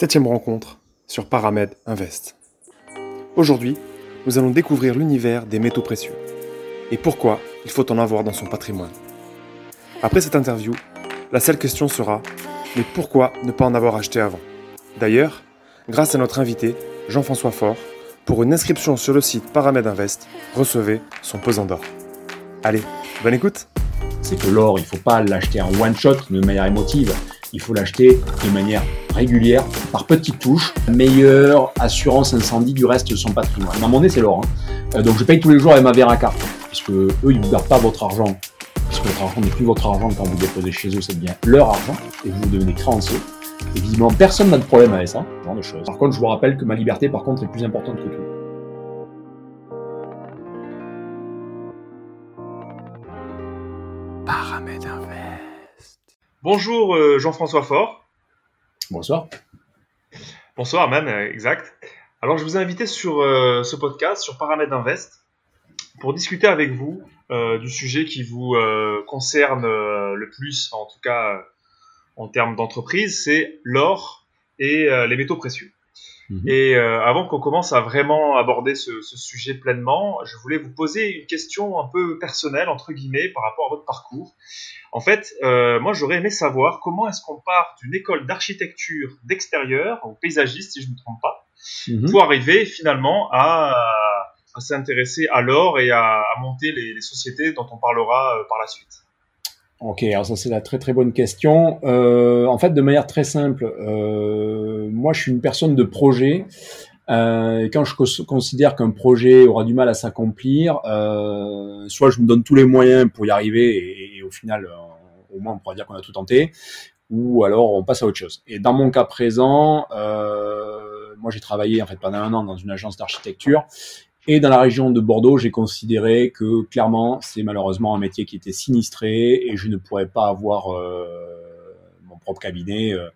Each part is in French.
Septième rencontre sur Paramed Invest. Aujourd'hui, nous allons découvrir l'univers des métaux précieux et pourquoi il faut en avoir dans son patrimoine. Après cette interview, la seule question sera mais pourquoi ne pas en avoir acheté avant? D'ailleurs, grâce à notre invité, Jean-François Faure, pour une inscription sur le site Paramed Invest, recevez son pesant d'or. Allez, bonne écoute C'est que l'or, il ne faut pas l'acheter en one shot de manière émotive il faut l'acheter de manière régulière, par petites touches. Meilleure assurance incendie du reste de son patrimoine. Ma monnaie, c'est l'or. Hein. Euh, donc je paye tous les jours avec ma Veraca, puisque eux, ils ne gardent pas votre argent, puisque votre argent n'est plus votre argent quand vous déposez chez eux, c'est bien leur argent, et vous devenez créancier. Visiblement, personne n'a de problème avec ça, ce genre de choses. Par contre, je vous rappelle que ma liberté, par contre, est plus importante que tout. Bonjour euh, Jean-François Faure. Bonsoir. Bonsoir même, euh, exact. Alors je vous ai invité sur euh, ce podcast, sur Paramètres Invest, pour discuter avec vous du sujet qui vous concerne le plus, en tout cas en termes d'entreprise, c'est l'or et les métaux précieux. Mhm. Et euh, avant qu'on commence à vraiment aborder ce, ce, sujet pleinement, je voulais vous poser une question un peu personnelle, entre guillemets, par rapport à votre parcours. En fait, euh, moi, j'aurais aimé savoir comment est-ce qu'on part d'une école d'architecture d'extérieur, ou paysagiste, si je ne me trompe pas, mhm. pour arriver finalement à, à s'intéresser à l'or et à, à monter les, les, sociétés dont on parlera euh, par la suite. Ok, alors ça c'est la très très bonne question. Euh, en fait, de manière très simple, euh, moi je suis une personne de projet. Euh, quand je considère qu'un projet aura du mal à s'accomplir, euh, soit je me donne tous les moyens pour y arriver et, et au final, euh, au moins on pourra dire qu'on a tout tenté, ou alors on passe à autre chose. Et dans mon cas présent, euh, moi j'ai travaillé en fait pendant un an dans une agence d'architecture et dans la région de Bordeaux, j'ai considéré que clairement, c'est malheureusement un métier qui était sinistré et je ne pourrais pas avoir euh, mon propre cabinet euh,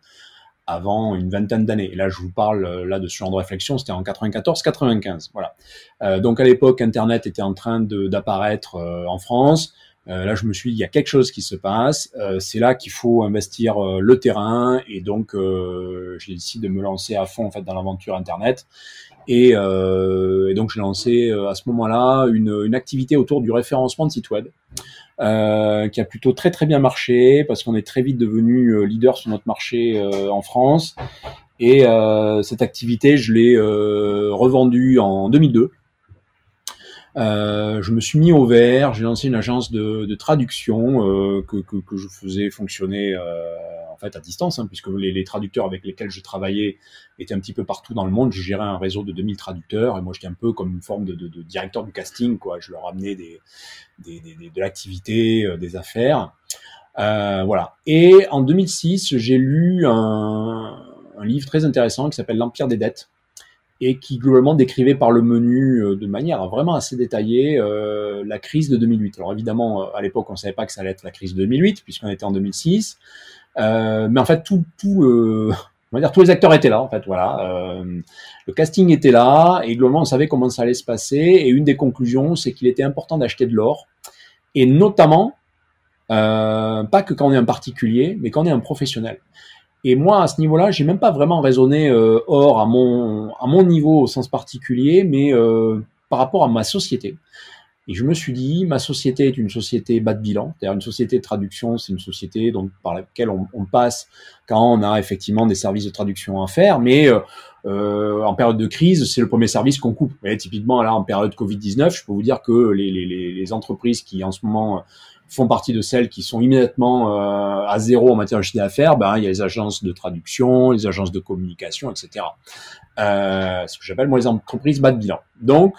avant une vingtaine d'années. Et là, je vous parle euh, là de ce genre de réflexion, c'était en 94-95. Voilà. Euh, donc à l'époque, Internet était en train d'apparaître en France. là, je me suis dit, il y a quelque chose qui se passe. c'est là qu'il faut investir le terrain. Et donc, j'ai décidé de me lancer à fond en fait dans l'aventure Internet. Et, euh, et donc j'ai lancé euh, à ce moment-là une, une, activité autour du référencement de sites web. Euh, qui a plutôt très très bien marché parce qu'on est très vite devenu euh, leader sur notre marché euh, en France. Et cette activité, je l'ai revendue en 2002. Je me suis mis au vert, j'ai lancé une agence de, de traduction que, que, que, je faisais fonctionner fait à distance, hein, puisque les, les, traducteurs avec lesquels je travaillais étaient un petit peu partout dans le monde. Je gérais un réseau de 2000 traducteurs et moi j'étais un peu comme une forme de, de, de, directeur du casting, quoi. Je leur amenais des, des, des de l'activité, euh, des affaires. Euh, voilà. Et en 2006, j'ai lu un, un livre très intéressant qui s'appelle L'Empire des dettes et qui globalement décrivait par le menu euh, de manière vraiment assez détaillée euh, la crise de 2008. Alors évidemment, à l'époque, on ne savait pas que ça allait être la crise de 2008 puisqu'on était en 2006. Euh, mais en fait, tout, euh, on va dire tous les acteurs étaient là. En fait, voilà. Euh, le casting était là et globalement, on savait comment ça allait se passer. Et une des conclusions, c'est qu'il était important d'acheter de l'or et notamment euh, pas que quand on est un particulier, mais quand on est un professionnel. Et moi, à ce niveau-là, j'ai même pas vraiment raisonné euh, or à mon à mon niveau au sens particulier, mais euh, par rapport à ma société. Et je me suis dit, ma société est une société bas de bilan, c'est-à-dire une société de traduction, c'est une société donc, par laquelle on, on, passe quand on a effectivement des services de traduction à faire, mais euh, euh en période de crise, c'est le premier service qu'on coupe. Et typiquement, là, en période Covid-19, je peux vous dire que les, les, les, entreprises qui en ce moment font partie de celles qui sont immédiatement euh, à zéro en matière de chiffre d'affaires, ben, il y a les agences de traduction, les agences de communication, etc. Euh, ce que j'appelle moi les entreprises bas de bilan. Donc,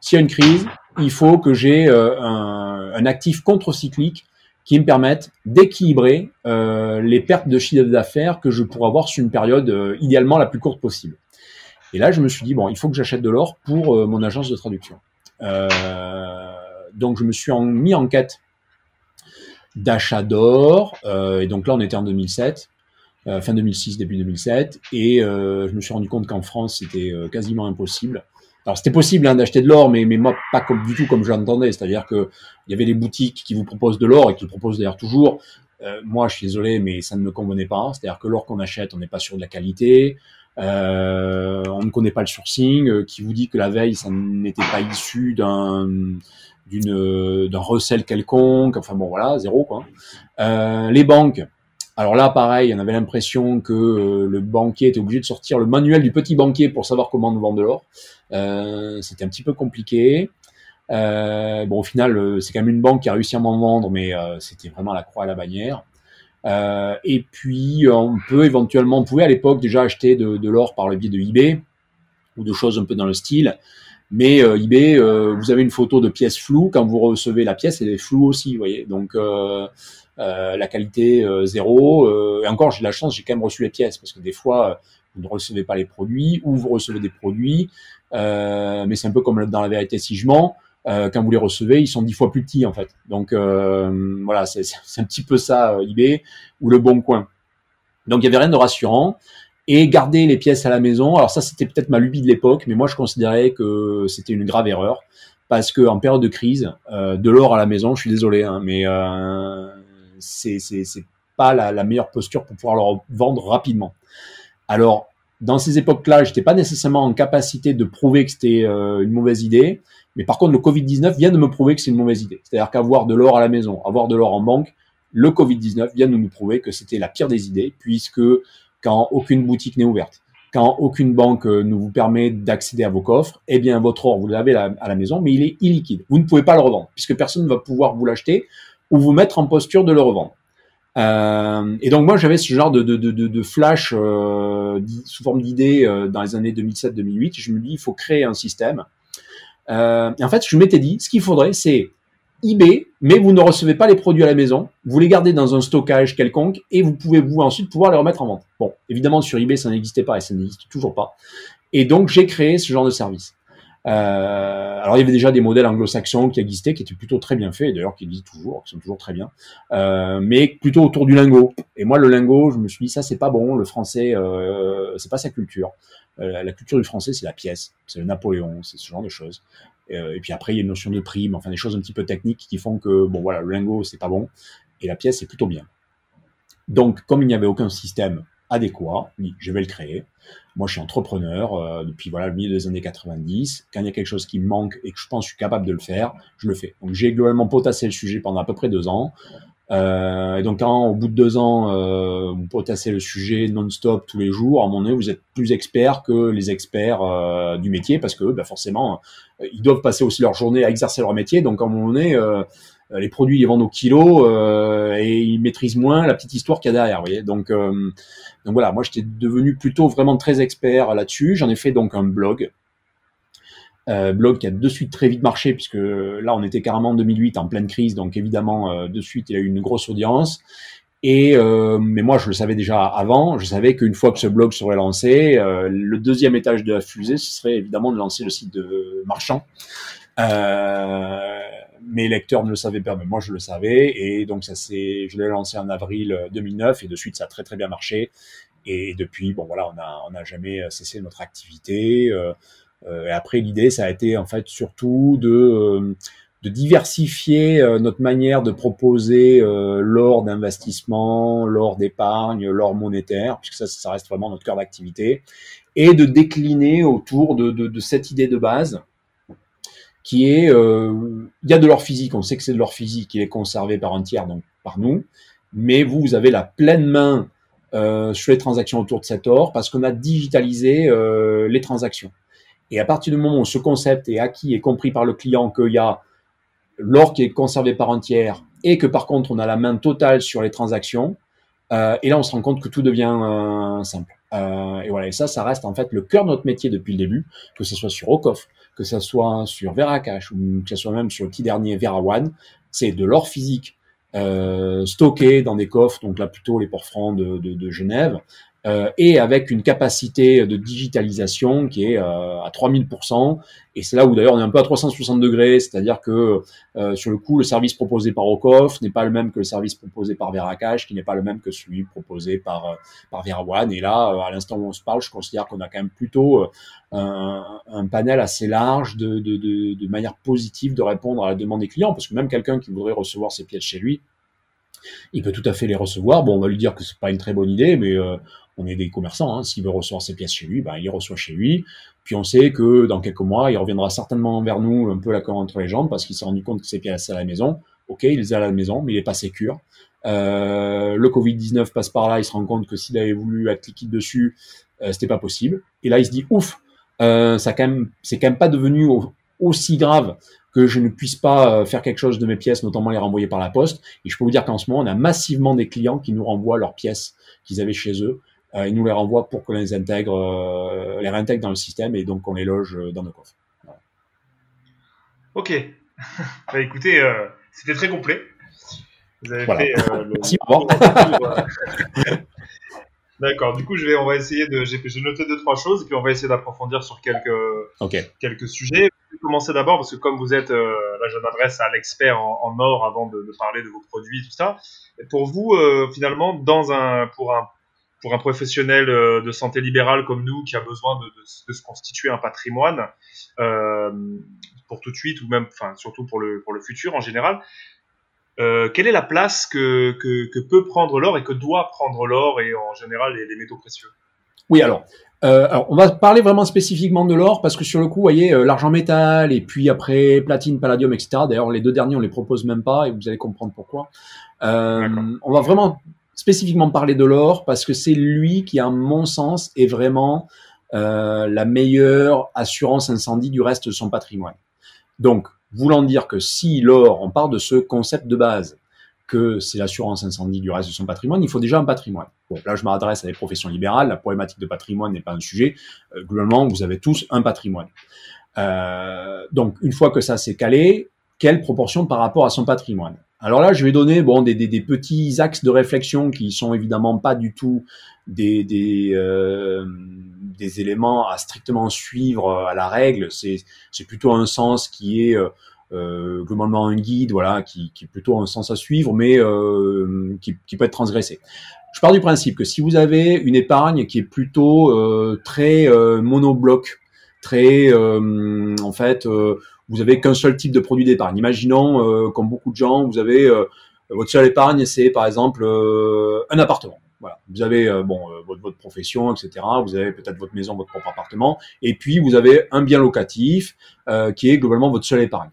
s'il y a une crise, il faut que j'ai euh, un, un, actif contre-cyclique qui me permette d'équilibrer euh, les pertes de chiffre d'affaires que je pourrais avoir sur une période euh, idéalement la plus courte possible. Et là, je me suis dit, bon, il faut que j'achète de l'or pour mon agence de traduction. donc, je me suis mis en quête d'achat d'or. et donc là, on était en 2007. fin 2006, début 2007, et je me suis rendu compte qu'en France, c'était quasiment impossible alors c'était possible hein, d'acheter de l'or, mais, mais moi pas du tout comme je l'entendais. C'est-à-dire que il y avait des boutiques qui vous proposent de l'or et qui proposent d'ailleurs toujours moi, je suis désolé, mais ça ne me convenait pas. C'est-à-dire que l'or qu'on achète, on n'est pas sûr de la qualité. Euh, on ne connaît pas le sourcing, euh, qui vous dit que la veille, ça n'était pas issu d'un d'une d'un recel quelconque. Enfin bon, voilà, zéro quoi. Euh, les banques. Alors là, pareil, on avait l'impression que euh, le banquier était obligé de sortir le manuel du petit banquier pour savoir comment nous vendre de l'or. Euh, C'était un petit peu compliqué. Euh, bon, au final, c'est quand même une banque qui a réussi à m'en vendre, mais c'était vraiment la croix à la bannière. Et puis, on peut éventuellement, on pouvait à l'époque déjà acheter de, l'or par le biais de eBay ou de choses un peu dans le style. Mais eBay, vous avez une photo de pièce floue. Quand vous recevez la pièce, elle est floue aussi, vous voyez. Donc, euh la qualité zéro. et encore, j'ai la chance, j'ai quand même reçu les pièces parce que des fois, vous ne recevez pas les produits ou vous recevez des produits. mais c'est un peu comme dans la vérité si je mens. Euh, quand vous les recevez, ils sont dix fois plus petits en fait. Donc euh, voilà, c'est un petit peu ça euh, eBay ou le Bon Coin. Donc il y avait rien de rassurant. Et garder les pièces à la maison, alors ça c'était peut-être ma lubie de l'époque, mais moi je considérais que c'était une grave erreur parce que en période de crise, euh, de l'or à la maison, je suis désolé, hein, mais euh, c'est pas la, meilleure posture pour pouvoir le vendre rapidement. Alors dans ces époques-là, j'étais pas nécessairement en capacité de prouver que c'était euh, une mauvaise idée. Mais par contre, le Covid-19 vient de me prouver que c'est une mauvaise idée. C'est-à-dire qu'avoir de l'or à la maison, avoir de l'or en banque, le Covid-19 vient de nous prouver que c'était la pire des idées, puisque quand aucune boutique n'est ouverte, quand aucune banque euh, ne vous permet d'accéder à vos coffres, eh bien votre or, vous l'avez à la maison, mais il est illiquide. Vous ne pouvez pas le revendre, puisque personne ne va pouvoir vous l'acheter ou vous mettre en posture de le revendre. Euh, et donc moi j'avais ce genre de, flash euh, sous forme d'idée euh, dans les années 2007-2008. Je me dis il faut créer un système et en fait, je m'étais dit, ce qu'il faudrait, c'est eBay, mais vous ne recevez pas les produits à la maison, vous les gardez dans un stockage quelconque et vous pouvez vous ensuite pouvoir les remettre en vente. Bon, évidemment sur eBay ça n'existait pas et ça n'existe toujours pas. Et donc j'ai créé ce genre de service. Euh, alors il y avait déjà des modèles anglo-saxons qui existaient, qui étaient plutôt très bien faits, d'ailleurs qui existent toujours, qui sont toujours très bien, euh, mais plutôt autour du lingot. Et moi le lingot, je me suis dit ça c'est pas bon, le français euh, c'est pas sa culture. Euh, la culture du français, c'est la pièce, c'est le Napoléon, c'est ce genre de choses. Euh, et puis après, il y a une notion de prime, enfin des choses un petit peu techniques qui font que, bon voilà, le lingot, c'est pas bon, et la pièce, c'est plutôt bien. Donc, comme il n'y avait aucun système adéquat, je vais le créer. Moi, je suis entrepreneur euh, depuis voilà le milieu des années 90. Quand il y a quelque chose qui me manque et que je pense que je suis capable de le faire, je le fais. Donc, j'ai globalement potassé le sujet pendant à peu près deux ans. Euh, et donc, quand au bout de deux ans, euh, vous potassez le sujet non-stop tous les jours, à un moment donné, vous êtes plus expert que les experts du métier parce que bah, forcément, ils doivent passer aussi leur journée à exercer leur métier. Donc, à un moment donné, les produits, ils vendent au kilo et ils maîtrisent moins la petite histoire qu'il y a derrière. Vous voyez donc, donc voilà, moi, j'étais devenu plutôt vraiment très expert là-dessus. J'en ai fait donc un blog euh, blog qui a de suite très vite marché puisque là on était carrément en 2008 en pleine crise donc évidemment euh, de suite il a eu une grosse audience et euh, mais moi je le savais déjà avant je savais qu'une fois que ce blog serait lancé euh, le deuxième étage de la fusée ce serait évidemment de lancer le site de marchand mes lecteurs ne le savaient pas mais moi je le savais. Et donc ça c'est je l'ai lancé en avril 2009 et de suite ça a très très bien marché. Et depuis bon voilà on a on n'a jamais cessé notre activité euh, et après, l'idée, ça a été en fait surtout de euh, de diversifier euh, notre manière de proposer l'or d'investissement, l'or d'épargne, l'or monétaire, puisque ça, ça reste vraiment notre cœur d'activité, et de décliner autour de, de, de, cette idée de base qui est, euh, il y a de l'or physique, on sait que c'est de l'or physique, il est conservé par un tiers, donc par nous, mais vous, vous avez la pleine main euh, sur les transactions autour de cet or parce qu'on a digitalisé euh, les transactions. Et à partir du moment où ce concept est acquis et compris par le client qu'il y a l'or qui est conservé par un tiers et que par contre on a la main totale sur les transactions, euh, et là on se rend compte que tout devient euh, simple. Euh, et voilà, et ça, ça reste en fait le cœur de notre métier depuis le début, que ce soit sur Okoff, que ce soit sur Veracash ou que ce soit même sur le petit dernier Vera One, c'est de l'or physique euh, stocké dans des coffres, donc là plutôt les ports francs de Genève, euh, et avec une capacité de digitalisation qui est euh, à 3000%. Et c'est là où d'ailleurs on est un peu à 360 degrés, c'est-à-dire que euh, sur le coup, le service proposé par Okoff n'est pas le même que le service proposé par Veracash, qui n'est pas le même que celui proposé par, euh, par VeraOne. Et là, à l'instant où on se parle, je considère qu'on a quand même plutôt un, un, panel assez large de, de, de, de manière positive de répondre à la demande des clients, parce que même quelqu'un qui voudrait recevoir ses pièces chez lui, il peut tout à fait les recevoir. Bon, on va lui dire que c'est pas une très bonne idée, mais euh, on est des commerçants. Hein. S'il veut recevoir ses pièces chez lui, ben, il les reçoit chez lui. Puis on sait que dans quelques mois, il reviendra certainement vers nous un peu la queue entre les jambes parce qu'il s'est rendu compte que ses pièces à la maison. Ok, il les a à la maison, mais il est pas sécure. Euh, le Covid-19 passe par là, il se rend compte que s'il avait voulu être liquide dessus, euh, c'était pas possible. Et là, il se dit ouf, euh, ça quand même, c'est quand même pas devenu aussi grave que je ne puisse pas euh, faire quelque chose de mes pièces, notamment les renvoyer par la poste. Et je peux vous dire qu'en ce moment, on a massivement des clients qui nous renvoient leurs pièces qu'ils avaient chez eux. Euh, ils nous les renvoient pour qu'on les intègre, euh, les réintègre dans le système et donc on les loge dans nos coffres. Ok. bah, écoutez, c'était très complet. Vous avez fait le... Merci, D'accord. Du coup, je vais, on va essayer de. J'ai noté deux trois choses et puis on va essayer d'approfondir sur quelques quelques sujets. Je vais commencer d'abord parce que comme vous êtes, euh, là, je m'adresse à l'expert en, or avant de, parler de vos produits, tout ça. Et pour vous, euh, finalement, dans un pour un pour un professionnel euh, de santé libérale comme nous qui a besoin de, de, se constituer un patrimoine pour tout de suite ou même, enfin, surtout pour le pour le futur en général. Euh, quelle est la place que, que, peut prendre l'or et que doit prendre l'or et en général les, métaux précieux? Oui, alors, euh, alors, on va parler vraiment spécifiquement de l'or parce que sur le coup, vous voyez, euh, l'argent métal et puis après platine, palladium, etc. D'ailleurs, les deux derniers, on les propose même pas et vous allez comprendre pourquoi. on va vraiment spécifiquement parler de l'or parce que c'est lui qui, à mon sens, est vraiment la meilleure assurance incendie du reste de son patrimoine. Donc, voulant dire que si l'or, on part de ce concept de base, que c'est l'assurance incendie du reste de son patrimoine, il faut déjà un patrimoine. Bon, là, je m'adresse à des professions libérales, la problématique de patrimoine n'est pas un sujet. Euh, globalement, vous avez tous un patrimoine. Euh, donc, une fois que ça s'est calé, quelle proportion par rapport à son patrimoine? Alors là, je vais donner bon des, des, des, petits axes de réflexion qui sont évidemment pas du tout des, des, euh, des éléments à strictement suivre euh, à la règle. C'est, plutôt un sens qui est euh, euh, globalement un guide, voilà, qui, qui est plutôt un sens à suivre, mais euh, qui, qui, peut être transgressé. Je pars du principe que si vous avez une épargne qui est plutôt euh, très monobloc, très, en fait, vous avez qu'un seul type de produit d'épargne. Imaginons, comme beaucoup de gens, vous avez votre seule épargne, c'est par exemple un appartement. Voilà. Vous avez euh, bon euh, votre, votre, profession, etc. Vous avez peut-être votre maison, votre propre appartement, et puis vous avez un bien locatif euh, qui est globalement votre seule épargne.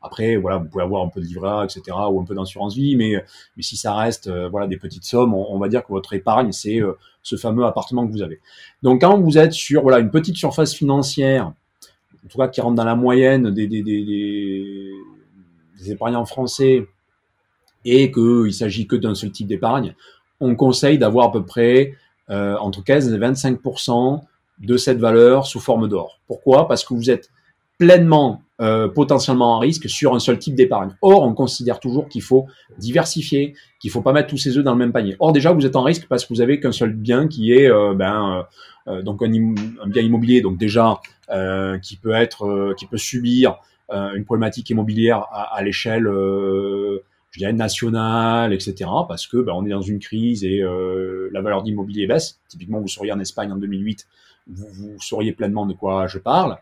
Après, voilà, vous pouvez avoir un peu de livret etc., ou un peu d'assurance vie, mais mais si ça reste voilà des petites sommes, on, va dire que votre épargne c'est ce fameux appartement que vous avez. Donc quand vous êtes sur voilà une petite surface financière, en tout cas qui rentre dans la moyenne des épargnants français, et qu'il s'agit que d'un seul type d'épargne, on conseille d'avoir à peu près euh, entre 15 et 25% de cette valeur sous forme d'or. Pourquoi? Parce que vous êtes pleinement euh, potentiellement en risque sur un seul type d'épargne. Or, on considère toujours qu'il faut diversifier, qu'il faut pas mettre tous ses œufs dans le même panier. Or, déjà, vous êtes en risque parce que vous avez qu'un seul bien qui est euh, ben, donc un, bien immobilier, donc déjà qui peut être, qui peut subir une problématique immobilière à, à l'échelle je dirais nationale, etc. Parce que ben, on est dans une crise et euh, la valeur d'immobilier baisse. Typiquement, vous seriez en Espagne en 2008, vous, vous sauriez pleinement de quoi je parle.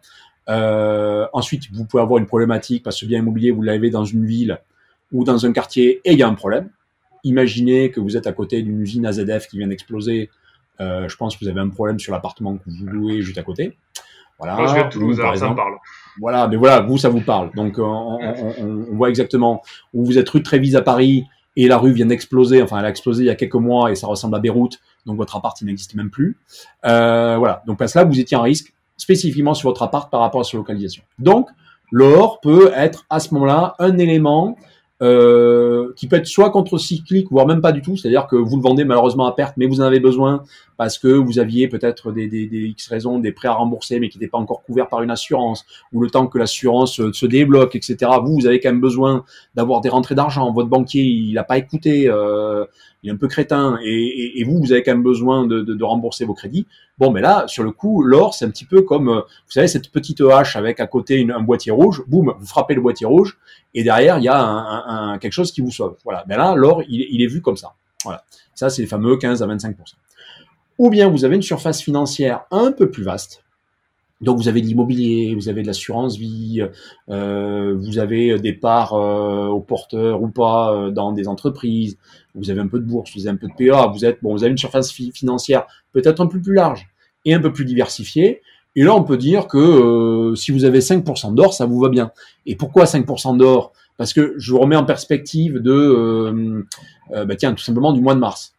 Euh, ensuite, vous pouvez avoir une problématique parce que bien immobilier, vous l'avez dans une ville ou dans un quartier et il y a un problème. Imaginez que vous êtes à côté d'une usine AZF qui vient d'exploser. Euh, je pense que vous avez un problème sur l'appartement que vous louez juste à côté. Voilà. Moi, je viens de Toulouse, par ça me parle. Voilà, mais voilà, vous, ça vous parle. Donc, on, on, on voit exactement où vous êtes rue de Trévise à Paris et la rue vient d'exploser. Enfin, elle a explosé il y a quelques mois et ça ressemble à Beyrouth. Donc, votre appart, il n'existe même plus. Euh, voilà. Donc, parce là, vous étiez en risque spécifiquement sur votre appart par rapport à sa localisation. Donc, l'or peut être à ce moment-là un élément euh, qui peut être soit contre-cyclique, voire même pas du tout, c'est-à-dire que vous le vendez malheureusement à perte, mais vous en avez besoin parce que vous aviez peut-être des, X raisons, des prêts à rembourser, mais qui n'étaient pas encore couverts par une assurance, ou le temps que l'assurance se débloque, etc. Vous, vous avez quand même besoin d'avoir des rentrées d'argent. Votre banquier, il n'a pas écouté, euh, il est un peu crétin, et, vous, vous avez quand même besoin de, rembourser vos crédits. Bon, mais là, sur le coup, l'or, c'est un petit peu comme, euh, vous savez, cette petite hache avec à côté un boîtier rouge. Boum, vous frappez le boîtier rouge, et derrière, il y a quelque chose qui vous sauve. Voilà. Mais là, l'or, il, il est vu comme ça. Voilà. Ça, c'est les fameux 15 à 25% ou bien vous avez une surface financière un peu plus vaste, Donc vous avez de l'immobilier, vous avez de l'assurance vie, euh, vous avez des parts euh, aux porteurs ou pas euh, dans des entreprises, vous avez un peu de bourse, vous avez un peu de PA, vous êtes bon, vous avez une surface financière peut-être un peu plus large et un peu plus diversifiée. Et là, on peut dire que euh, si vous avez 5% d'or, ça vous va bien. Et pourquoi 5% d'or? Parce que je vous remets en perspective de, euh, euh, bah tiens, tout simplement du mois de mars.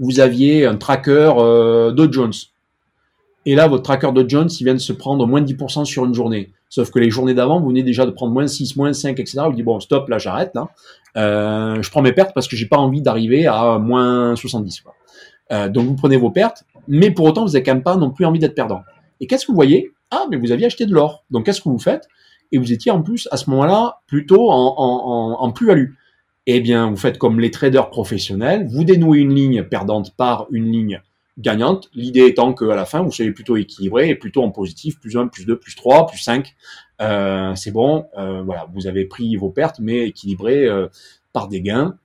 Vous aviez un tracker Dow Jones. Et là, votre tracker Dow Jones, il vient de se prendre moins de 10% sur une journée. Sauf que les journées d'avant, vous venez déjà de prendre moins 6, moins 5, etc. Vous dites, bon, stop, là, j'arrête. Là. je prends mes pertes parce que j'ai pas envie d'arriver à moins 70. Quoi. donc, vous prenez vos pertes, mais pour autant, vous n'avez quand même pas non plus envie d'être perdant. Et qu'est-ce que vous voyez? Ah, mais vous aviez acheté de l'or. Donc qu'est-ce que vous faites? Et vous étiez en plus à ce moment-là plutôt en, en, en, plus-value. Eh bien, vous faites comme les traders professionnels, vous dénouez une ligne perdante par une ligne gagnante. L'idée étant qu'à la fin, vous soyez plutôt équilibré et plutôt en positif, plus 1, plus 2, plus 3, plus 5. Euh, c'est bon, euh, voilà, vous avez pris vos pertes, mais équilibré euh, par des gains.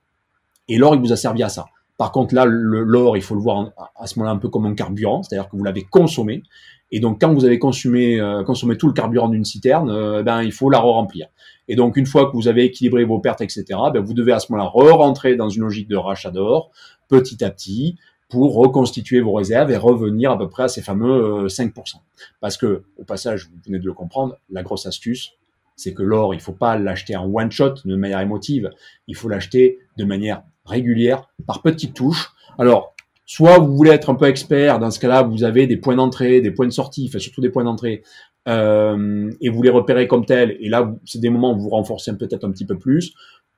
Et l'or, il vous a servi à ça. Par contre, là, l'or, il faut le voir à ce moment-là un peu comme un carburant, c'est-à-dire que vous l'avez consommé. Et donc, quand vous avez consommé, consommé tout le carburant d'une citerne, ben, il faut la re-remplir. Et donc, une fois que vous avez équilibré vos pertes, etc., ben, vous devez à ce moment-là re-rentrer dans une logique de rachat d'or, petit à petit, pour reconstituer vos réserves et revenir à peu près à ces fameux 5%. Euh, Parce que, au passage, vous venez de le comprendre, la grosse astuce, c'est que l'or, il faut pas l'acheter en one shot de manière émotive, il faut l'acheter de manière régulière, par petites touches. Alors, Soit vous voulez être un peu expert, dans ce cas-là, vous avez des points d'entrée, des points de sortie, enfin surtout des points d'entrée, euh, et vous les repérez comme tels, et là, c'est des moments où vous renforcez peut-être un petit peu plus,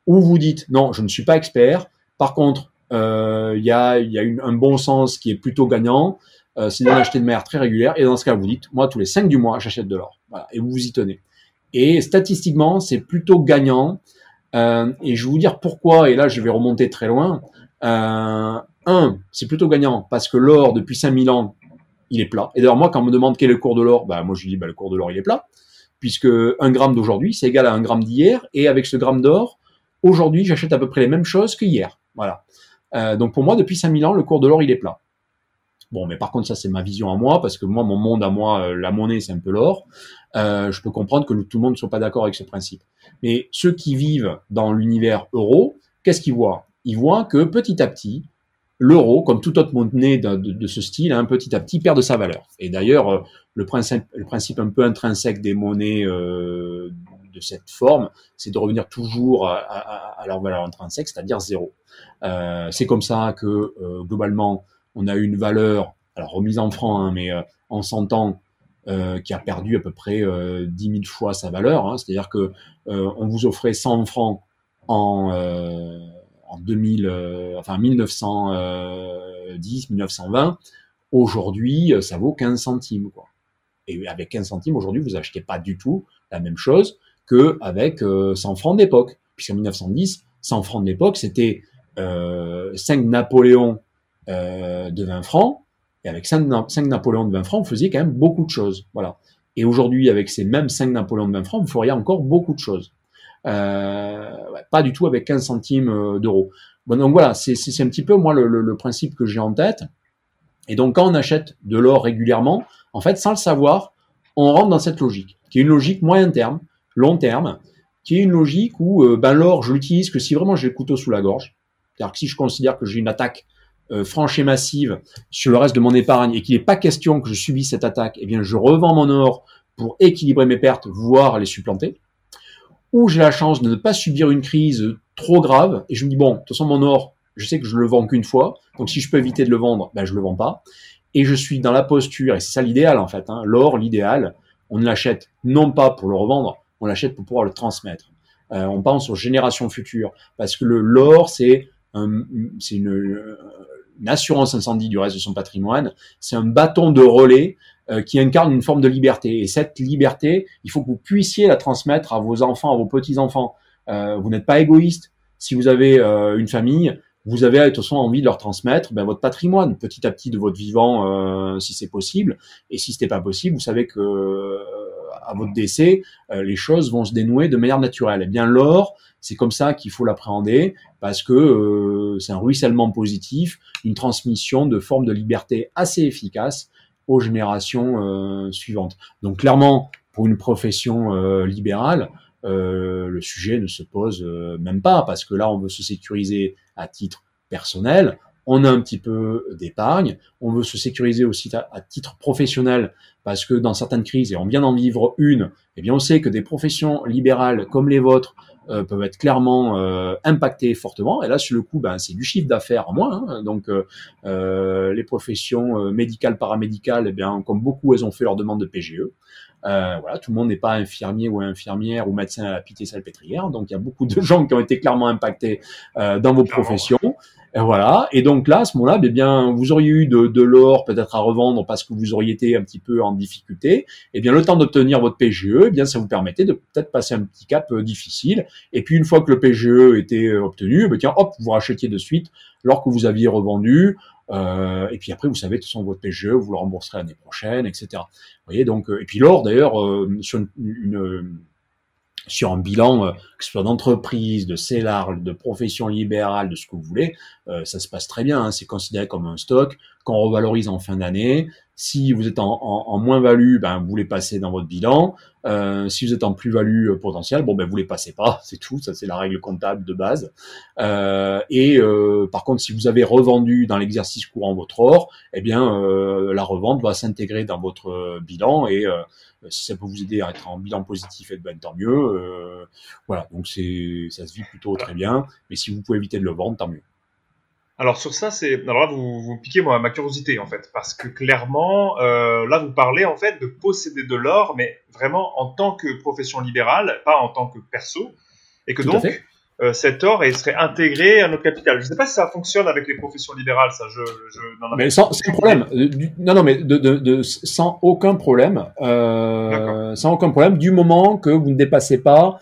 ou vous dites, non, je ne suis pas expert, par contre, il y a, y a une, un bon sens qui est plutôt gagnant, euh, c'est d'acheter de manière très régulière, et dans ce cas, vous dites, moi, tous les 5 du mois, j'achète de l'or, voilà, et vous vous y tenez. Et statistiquement, c'est plutôt gagnant, euh, et je vais vous dire pourquoi, et là, je vais remonter très loin, euh, un, c'est plutôt gagnant parce que l'or, depuis 5000 ans, il est plat. Et d'ailleurs, moi, quand on me demande quel est le cours de l'or, bah, moi, je dis, bah, le cours de l'or, il est plat. Puisque un gramme d'aujourd'hui, c'est égal à un gramme d'hier. Et avec ce gramme d'or, aujourd'hui, j'achète à peu près les mêmes choses que hier. Voilà. Euh, donc, pour moi, depuis 5000 ans, le cours de l'or, il est plat. Bon, mais par contre, ça, c'est ma vision à moi, parce que moi, mon monde à moi, euh, la monnaie, c'est un peu l'or. Euh, je peux comprendre que tout le monde ne soit pas d'accord avec ce principe. Mais ceux qui vivent dans l'univers euro, qu'est-ce qu'ils voient? Ils voient que petit à petit, l'euro, comme toute autre monnaie de, de, ce style, hein, petit à petit perd de sa valeur. Et d'ailleurs, euh, le principe, le principe un peu intrinsèque des monnaies euh, cette forme, c'est de revenir toujours à, leur valeur intrinsèque, c'est-à-dire zéro. Euh, c'est comme ça que euh, globalement, on a une valeur, alors remise en francs, hein, mais en 100 ans, qui a perdu à peu près 10 000 fois sa valeur. Hein, c'est-à-dire que on vous offrait 100 francs en en 2000, euh, enfin 1910, 1920, aujourd'hui, euh, ça vaut 15 centimes. Quoi. Et avec 15 centimes, aujourd'hui, vous achetez pas du tout la même chose qu'avec euh, 100 francs d'époque. Puisqu'en 1910, 100 francs de l'époque, c'était euh, 5 Napoléons euh, de 20 francs. Et avec 5, 5 Napoléons de 20 francs, vous faisiez quand même beaucoup de choses. Voilà. Et aujourd'hui, avec ces mêmes 5 Napoléons de 20 francs, vous feriez encore beaucoup de choses. Euh, pas du tout avec 15 centimes euh, d'euros. Donc voilà, c'est un petit peu moi le principe que j'ai en tête. Et donc quand on achète de l'or régulièrement, en fait, sans le savoir, on rentre dans cette logique, qui est une logique moyen terme, long terme, qui est une logique où euh, ben, l'or, je l'utilise que si vraiment j'ai le couteau sous la gorge. C'est-à-dire que si je considère que j'ai une attaque euh, franche et massive sur le reste de mon épargne et qu'il n'est pas question que je subisse cette attaque, eh bien je revends mon or pour équilibrer mes pertes, voire les supplanter ou j'ai la chance de ne pas subir une crise trop grave, et je me dis, bon, de toute façon, mon or, je sais que je le vends qu'une fois, donc si je peux éviter de le vendre, ben, je le vends pas. Et je suis dans la posture, et c'est ça l'idéal en fait, hein, l'or, l'idéal, on l'achète non pas pour le revendre, on l'achète pour pouvoir le transmettre. Euh, on pense aux générations futures, parce que le l'or, c'est un, une, une assurance incendie du reste de son patrimoine, c'est un bâton de relais euh, qui incarne une forme de liberté. Et cette liberté, il faut que vous puissiez la transmettre à vos enfants, à vos petits-enfants. Euh, vous n'êtes pas égoïste. Si vous avez euh, une famille, vous avez de toute façon envie de leur transmettre ben, votre patrimoine petit à petit de votre vivant, si c'est possible. Et si ce n'est pas possible, vous savez que à votre décès, les choses vont se dénouer de manière naturelle. Eh bien l'or, c'est comme ça qu'il faut l'appréhender parce que c'est un ruissellement positif, une transmission de forme de liberté assez efficace aux générations suivantes. Donc clairement, pour une profession libérale, le sujet ne se pose même pas parce que là, on veut se sécuriser à titre personnel, on a un petit peu d'épargne, on veut se sécuriser aussi à, titre professionnel parce que dans certaines crises, et on vient d'en vivre une, eh on sait que des professions libérales comme les vôtres euh, peuvent être clairement euh, impactées fortement. Et là, sur le coup, ben, c'est du chiffre d'affaires en moins. Hein. Donc, euh, les professions médicales, paramédicales, eh comme beaucoup, elles ont fait leur demande de PGE. Voilà, tout le monde n'est pas infirmier ou infirmière ou médecin à la pitié salpêtrière. Donc, il y a beaucoup de gens qui ont été clairement impactés dans vos professions. Et voilà. Et donc là, à ce moment-là, eh bien, vous auriez eu de, de l'or peut-être à revendre parce que vous auriez été un petit peu en difficulté. Eh bien, le temps d'obtenir votre PGE, eh bien, ça vous permettait de peut-être passer un petit cap euh, difficile. Et puis, une fois que le PGE était euh, obtenu, eh bien, tiens, hop, vous rachetiez de suite alors que vous aviez revendu. Euh, et puis après, vous savez, de toute façon, votre PGE, vous le rembourserez l'année prochaine, etc. Vous voyez, donc, euh, et puis l'or, d'ailleurs, sur une, une sur un bilan, euh, que ce soit d'entreprise, de CELAR, de profession libérale, de ce que vous voulez, euh, ça se passe très bien. Hein. C'est considéré comme un stock qu'on revalorise en fin d'année. Si vous êtes en, moins-value, ben, vous les passez dans votre bilan. Euh, si vous êtes en plus-value potentielle, bon, ben, vous les passez pas. C'est tout. Ça, c'est la règle comptable de base. et par contre, si vous avez revendu dans l'exercice courant votre or, eh bien, la revente va s'intégrer dans votre bilan et euh, si ça peut vous aider à être en bilan positif, et eh ben, tant mieux. Euh, voilà, donc c'est, ça se vit plutôt très bien. Mais si vous pouvez éviter de le vendre, tant mieux. Alors sur ça, c'est alors là vous, vous piquez moi, ma curiosité en fait, parce que clairement euh, là vous parlez en fait de posséder de l'or, mais vraiment en tant que profession libérale, pas en tant que perso, et que donc euh, cet or et serait intégré à notre capital. Je ne sais pas si ça fonctionne avec les professions libérales, ça. Je, je mais sans, problème. Euh, non, non, mais de, de, de sans aucun problème. Euh, sans aucun problème, du moment que vous ne dépassez pas.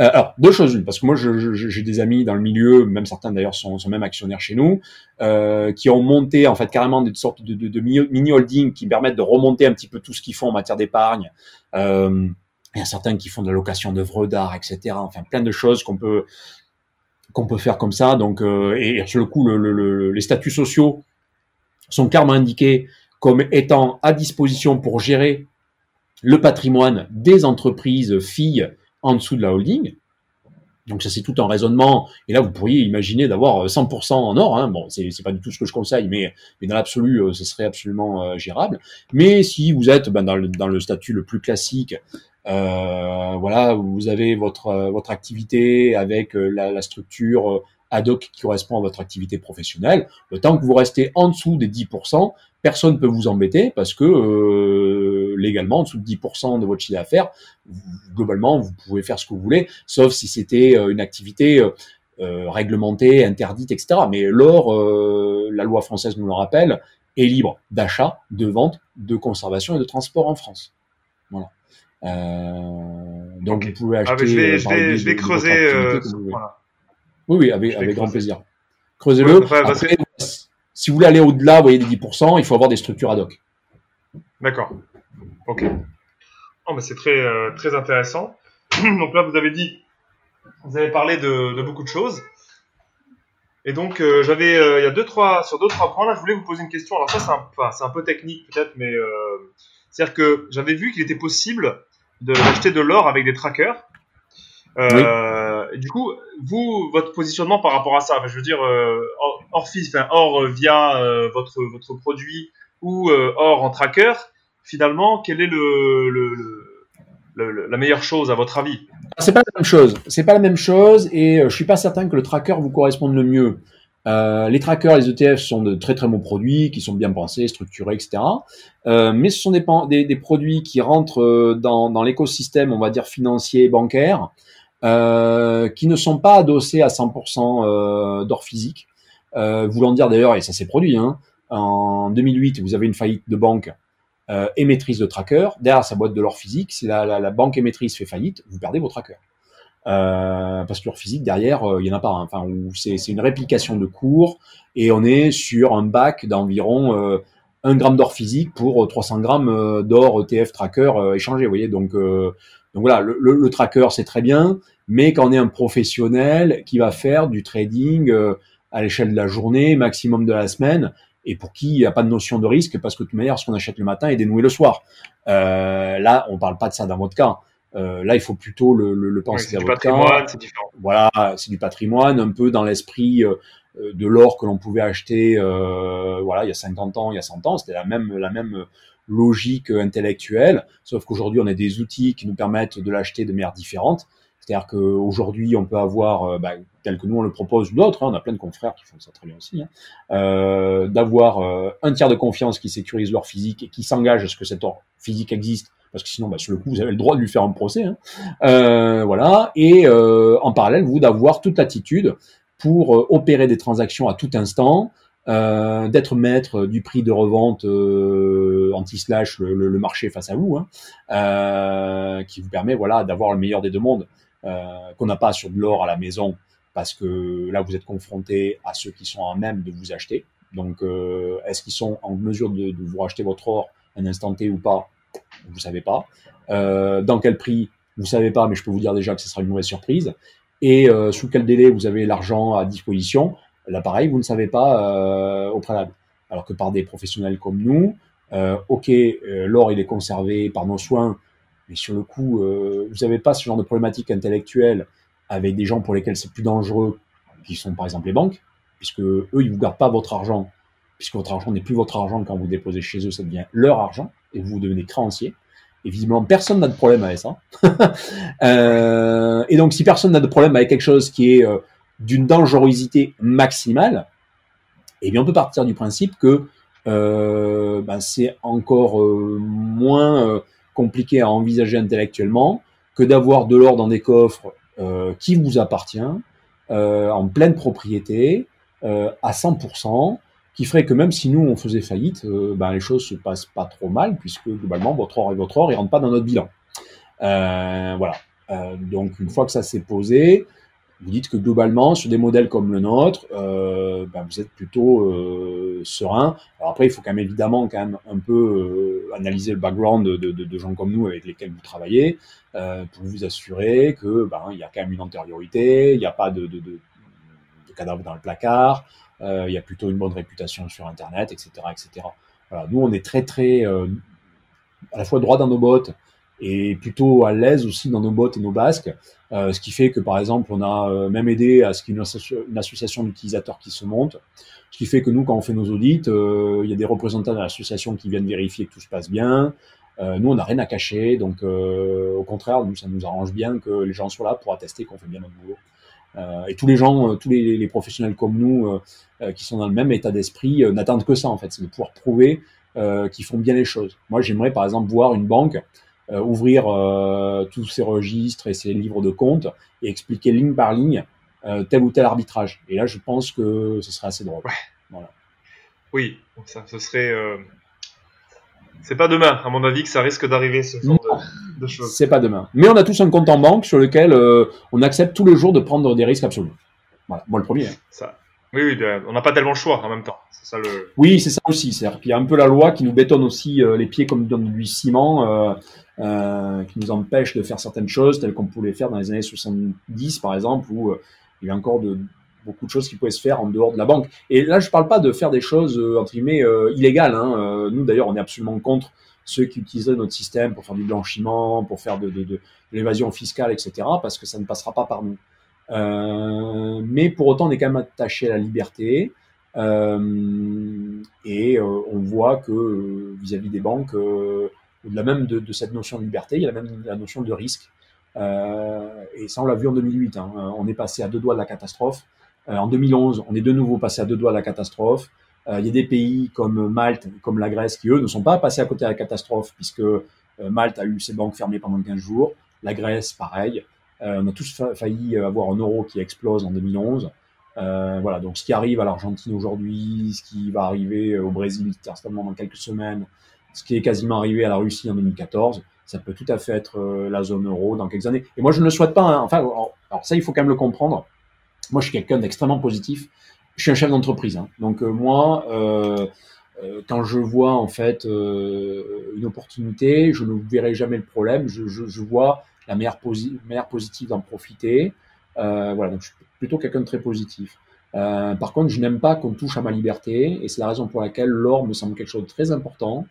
Euh, alors, deux choses. Une, parce que moi, j'ai des amis dans le milieu, même certains d'ailleurs sont, même actionnaires chez nous, euh, qui ont monté en fait carrément des sortes de, de, de mini holding qui permettent de remonter un petit peu tout ce qu'ils font en matière d'épargne. Euh, il y a certains qui font de la location d'œuvres d'art, etc. Enfin, plein de choses qu'on peut qu'on peut faire comme ça. Donc, et sur le coup, le, les statuts sociaux sont clairement indiqués comme étant à disposition pour gérer le patrimoine des entreprises filles en dessous de la holding. Donc ça c'est tout un raisonnement. Et là vous pourriez imaginer d'avoir 100% en or. Hein. Bon, c'est pas du tout ce que je conseille, mais, mais dans l'absolu, euh, ce serait absolument euh, gérable. Mais si vous êtes ben, dans, le, dans le statut le plus classique, euh, voilà, vous avez votre votre activité avec euh, la, la, structure euh, ad hoc qui correspond à votre activité professionnelle. Le temps que vous restez en dessous des 10%, personne ne peut vous embêter parce que euh, légalement, en dessous de 10% de votre chiffre d'affaires, globalement, vous pouvez faire ce que vous voulez, sauf si c'était une activité euh, réglementée, interdite, etc. Mais l'or, la loi française nous le rappelle, est libre d'achat, de vente, de conservation et de transport en France. Voilà. Euh, donc vous pouvez acheter. Ah, je vais, je vais, je vais creuser. Euh, oui, oui, avec, avec grand plaisir. Creusez-le. si vous voulez aller au-delà, vous voyez des 10%, il faut avoir des structures ad hoc. D'accord. Ok. Oh, mais c'est très, euh, très intéressant. donc là, vous avez dit, vous avez parlé de, de beaucoup de choses. Et donc, euh, j'avais, il y a deux, trois, sur deux, trois points, là, je voulais vous poser une question. Alors ça, c'est un, enfin, un, peu technique peut-être, mais c'est-à-dire que j'avais vu qu'il était possible d'acheter de, l'or avec des trackers. Euh, Du coup, vous, votre positionnement par rapport à ça, je veux dire, euh, enfin, or euh, via euh, votre, votre produit ou euh, or en tracker, finalement, quelle est la meilleure chose à votre avis? C'est pas la même chose. C'est pas la même chose, et je suis pas certain que le tracker vous corresponde le mieux. Euh, les trackers, les ETF sont de très très bons produits, qui sont bien pensés, structurés, etc. Euh, mais ce sont des, produits qui rentrent euh, dans, l'écosystème, on va dire financier et bancaire, euh, qui ne sont pas adossés à 100% euh, d'or physique. voulant dire d'ailleurs, et ça s'est produit, hein, en 2008, vous avez une faillite de banque émettrice de tracker. Derrière sa boîte de l'or physique, si la, banque émettrice fait faillite, vous perdez vos trackers. Euh, parce que leur physique derrière, euh, il y en a pas. Hein. Enfin, c'est une réplication de cours et on est sur un bac d'environ euh, 1 gramme d'or physique pour 300 grammes euh, d'or ETF tracker échangé. Vous voyez, donc donc voilà, le, le, tracker c'est très bien, mais quand on est un professionnel qui va faire du trading à l'échelle de la journée, maximum de la semaine, et pour qui il n'y a pas de notion de risque parce que de toute manière, ce qu'on achète le matin est dénoué le soir. Euh, là, on parle pas de ça dans votre cas. Euh, là, il faut plutôt le, le, le penser oui, dans votre cas. C'est différent. Voilà, c'est du patrimoine, un peu dans l'esprit euh, de l'or que l'on pouvait acheter. Euh, voilà, il y a 50 ans, il y a 100 ans, c'était la même la même logique intellectuelle, sauf qu'aujourd'hui, on a des outils qui nous permettent de l'acheter de manière différente. C'est-à-dire qu'aujourd'hui, on peut avoir, euh, bah, tel que nous on le propose, d'autres, hein, on a plein de confrères qui font ça très bien aussi, hein, euh, d'avoir euh, un tiers de confiance qui sécurise l'or physique et qui s'engage à ce que cet or physique existe, parce que sinon, bah, sur le coup, vous avez le droit de lui faire un procès. Hein. Voilà. Et en parallèle, vous d'avoir toute l'attitude pour opérer des transactions à tout instant, d'être maître du prix de revente anti-slash le, marché face à vous, qui vous permet voilà d'avoir le meilleur des deux mondes. Euh, qu'on n'a pas sur de l'or à la maison, parce que là, vous êtes confronté à ceux qui sont en même de vous acheter. Donc, euh, est-ce qu'ils sont en mesure de, vous racheter votre or un instant T ou pas? Vous savez pas. Euh, dans quel prix? Vous savez pas, mais je peux vous dire déjà que ce sera une mauvaise surprise. Et sous quel délai vous avez l'argent à disposition? Là, pareil, vous ne savez pas au préalable. Alors que par des professionnels comme nous, ok, l'or il est conservé par nos soins, mais sur le coup, euh, vous n'avez pas ce genre de problématique intellectuelle avec des gens pour lesquels c'est plus dangereux, qui sont par exemple les banques, puisque eux, ils vous gardent pas votre argent, puisque votre argent n'est plus votre argent quand vous déposez chez eux, ça devient leur argent, et vous devenez créancier. Et visiblement, personne n'a de problème avec ça. euh, et donc, si personne n'a de problème avec quelque chose qui est euh, d'une dangerosité maximale, eh bien, on peut partir du principe que ben, c'est encore moins compliqué à envisager intellectuellement que d'avoir de l'or dans des coffres euh, qui vous appartient, euh, en pleine propriété, euh, à 100%, qui ferait que même si nous on faisait faillite, ben, les choses se passent pas trop mal puisque globalement votre or et votre or, ils rentrent pas dans notre bilan. voilà. donc une fois que ça s'est posé, vous dites que globalement, sur des modèles comme le nôtre, ben vous êtes plutôt serein. Alors après, il faut quand même évidemment quand même un peu euh, analyser le background de, gens comme nous avec lesquels vous travaillez euh, pour vous assurer que ben il y a quand même une antériorité, il n'y a pas de, de, cadavre dans le placard, euh, il y a plutôt une bonne réputation sur Internet, etc., etc. Nous on est très très à la fois droit dans nos bottes et plutôt à l'aise aussi dans nos bottes et nos basques. Euh, ce qui fait que par exemple, on a euh, même aidé à ce qu'il y ait une, associ une association d'utilisateurs qui se monte. Ce qui fait que nous, quand on fait nos audits, euh, il y a des représentants de l'association qui viennent vérifier que tout se passe bien. Nous, on n'a rien à cacher, donc au contraire, nous, ça nous arrange bien que les gens soient là pour attester qu'on fait bien notre boulot. et tous les gens, tous les, les, professionnels comme nous, qui sont dans le même état d'esprit, n'attendent que ça en fait, c'est de pouvoir prouver qu'ils font bien les choses. Moi, j'aimerais par exemple voir une banque euh, ouvrir euh, tous ces registres et ces livres de compte et expliquer ligne par ligne euh, tel ou tel arbitrage. Et là, je pense que ce serait assez drôle. Ouais. Voilà. Oui, ça, ce serait. C'est pas demain, à mon avis, que ça risque d'arriver ce genre de, de, choses. C'est pas demain. Mais on a tous un compte en banque sur lequel on accepte tous les jours de prendre des risques absolus. Voilà, moi le premier. Hein. Ça. Oui, on n'a pas tellement le choix en même temps. Oui, c'est ça aussi. Qu'il y a un peu la loi qui nous bétonne aussi euh, les pieds comme dans du ciment. Euh, euh, qui nous empêche de faire certaines choses telles qu'on pouvait faire dans les années 70 par exemple où il y a encore beaucoup de choses qui pouvaient se faire en dehors de la banque. Et là, je parle pas de faire des choses entre guillemets illégales. Hein. nous d'ailleurs, on est absolument contre ceux qui utiliseraient notre système pour faire du blanchiment, pour faire de l'évasion fiscale, etc. Parce que ça ne passera pas par nous. Euh, mais pour autant, on est quand même attaché à la liberté. Euh, et euh, on voit que vis-à-vis -vis des banques, au-delà même de, cette notion de liberté, il y a même la notion de risque. Et ça, on l'a vu en 2008. Hein. On est passé à deux doigts de la catastrophe. En 2011, on est de nouveau passé à deux doigts de la catastrophe. Il y a des pays comme Malte, comme la Grèce, qui eux ne sont pas passés à côté de la catastrophe, puisque Malte a eu ses banques fermées pendant 15 jours. La Grèce, pareil. Euh, on a tous fa failli avoir un euro qui explose en 2011. voilà, donc ce qui arrive à l'Argentine aujourd'hui, ce qui va arriver au Brésil certainement dans quelques semaines, ce qui est quasiment arrivé à la Russie en 2014. Ça peut tout à fait être euh, la zone euro dans quelques années. Et moi, je ne le souhaite pas. Hein. Enfin, alors ça, il faut quand même le comprendre. Moi, je suis quelqu'un d'extrêmement positif. Je suis un chef d'entreprise. Hein. Donc euh, moi, euh, euh, quand je vois en fait euh, une opportunité, je ne verrai jamais le problème. Je vois la meilleure, positive d'en profiter. voilà, donc je suis plutôt quelqu'un de très positif. par contre, je n'aime pas qu'on touche à ma liberté, et c'est la raison pour laquelle l'or me semble quelque chose de très important,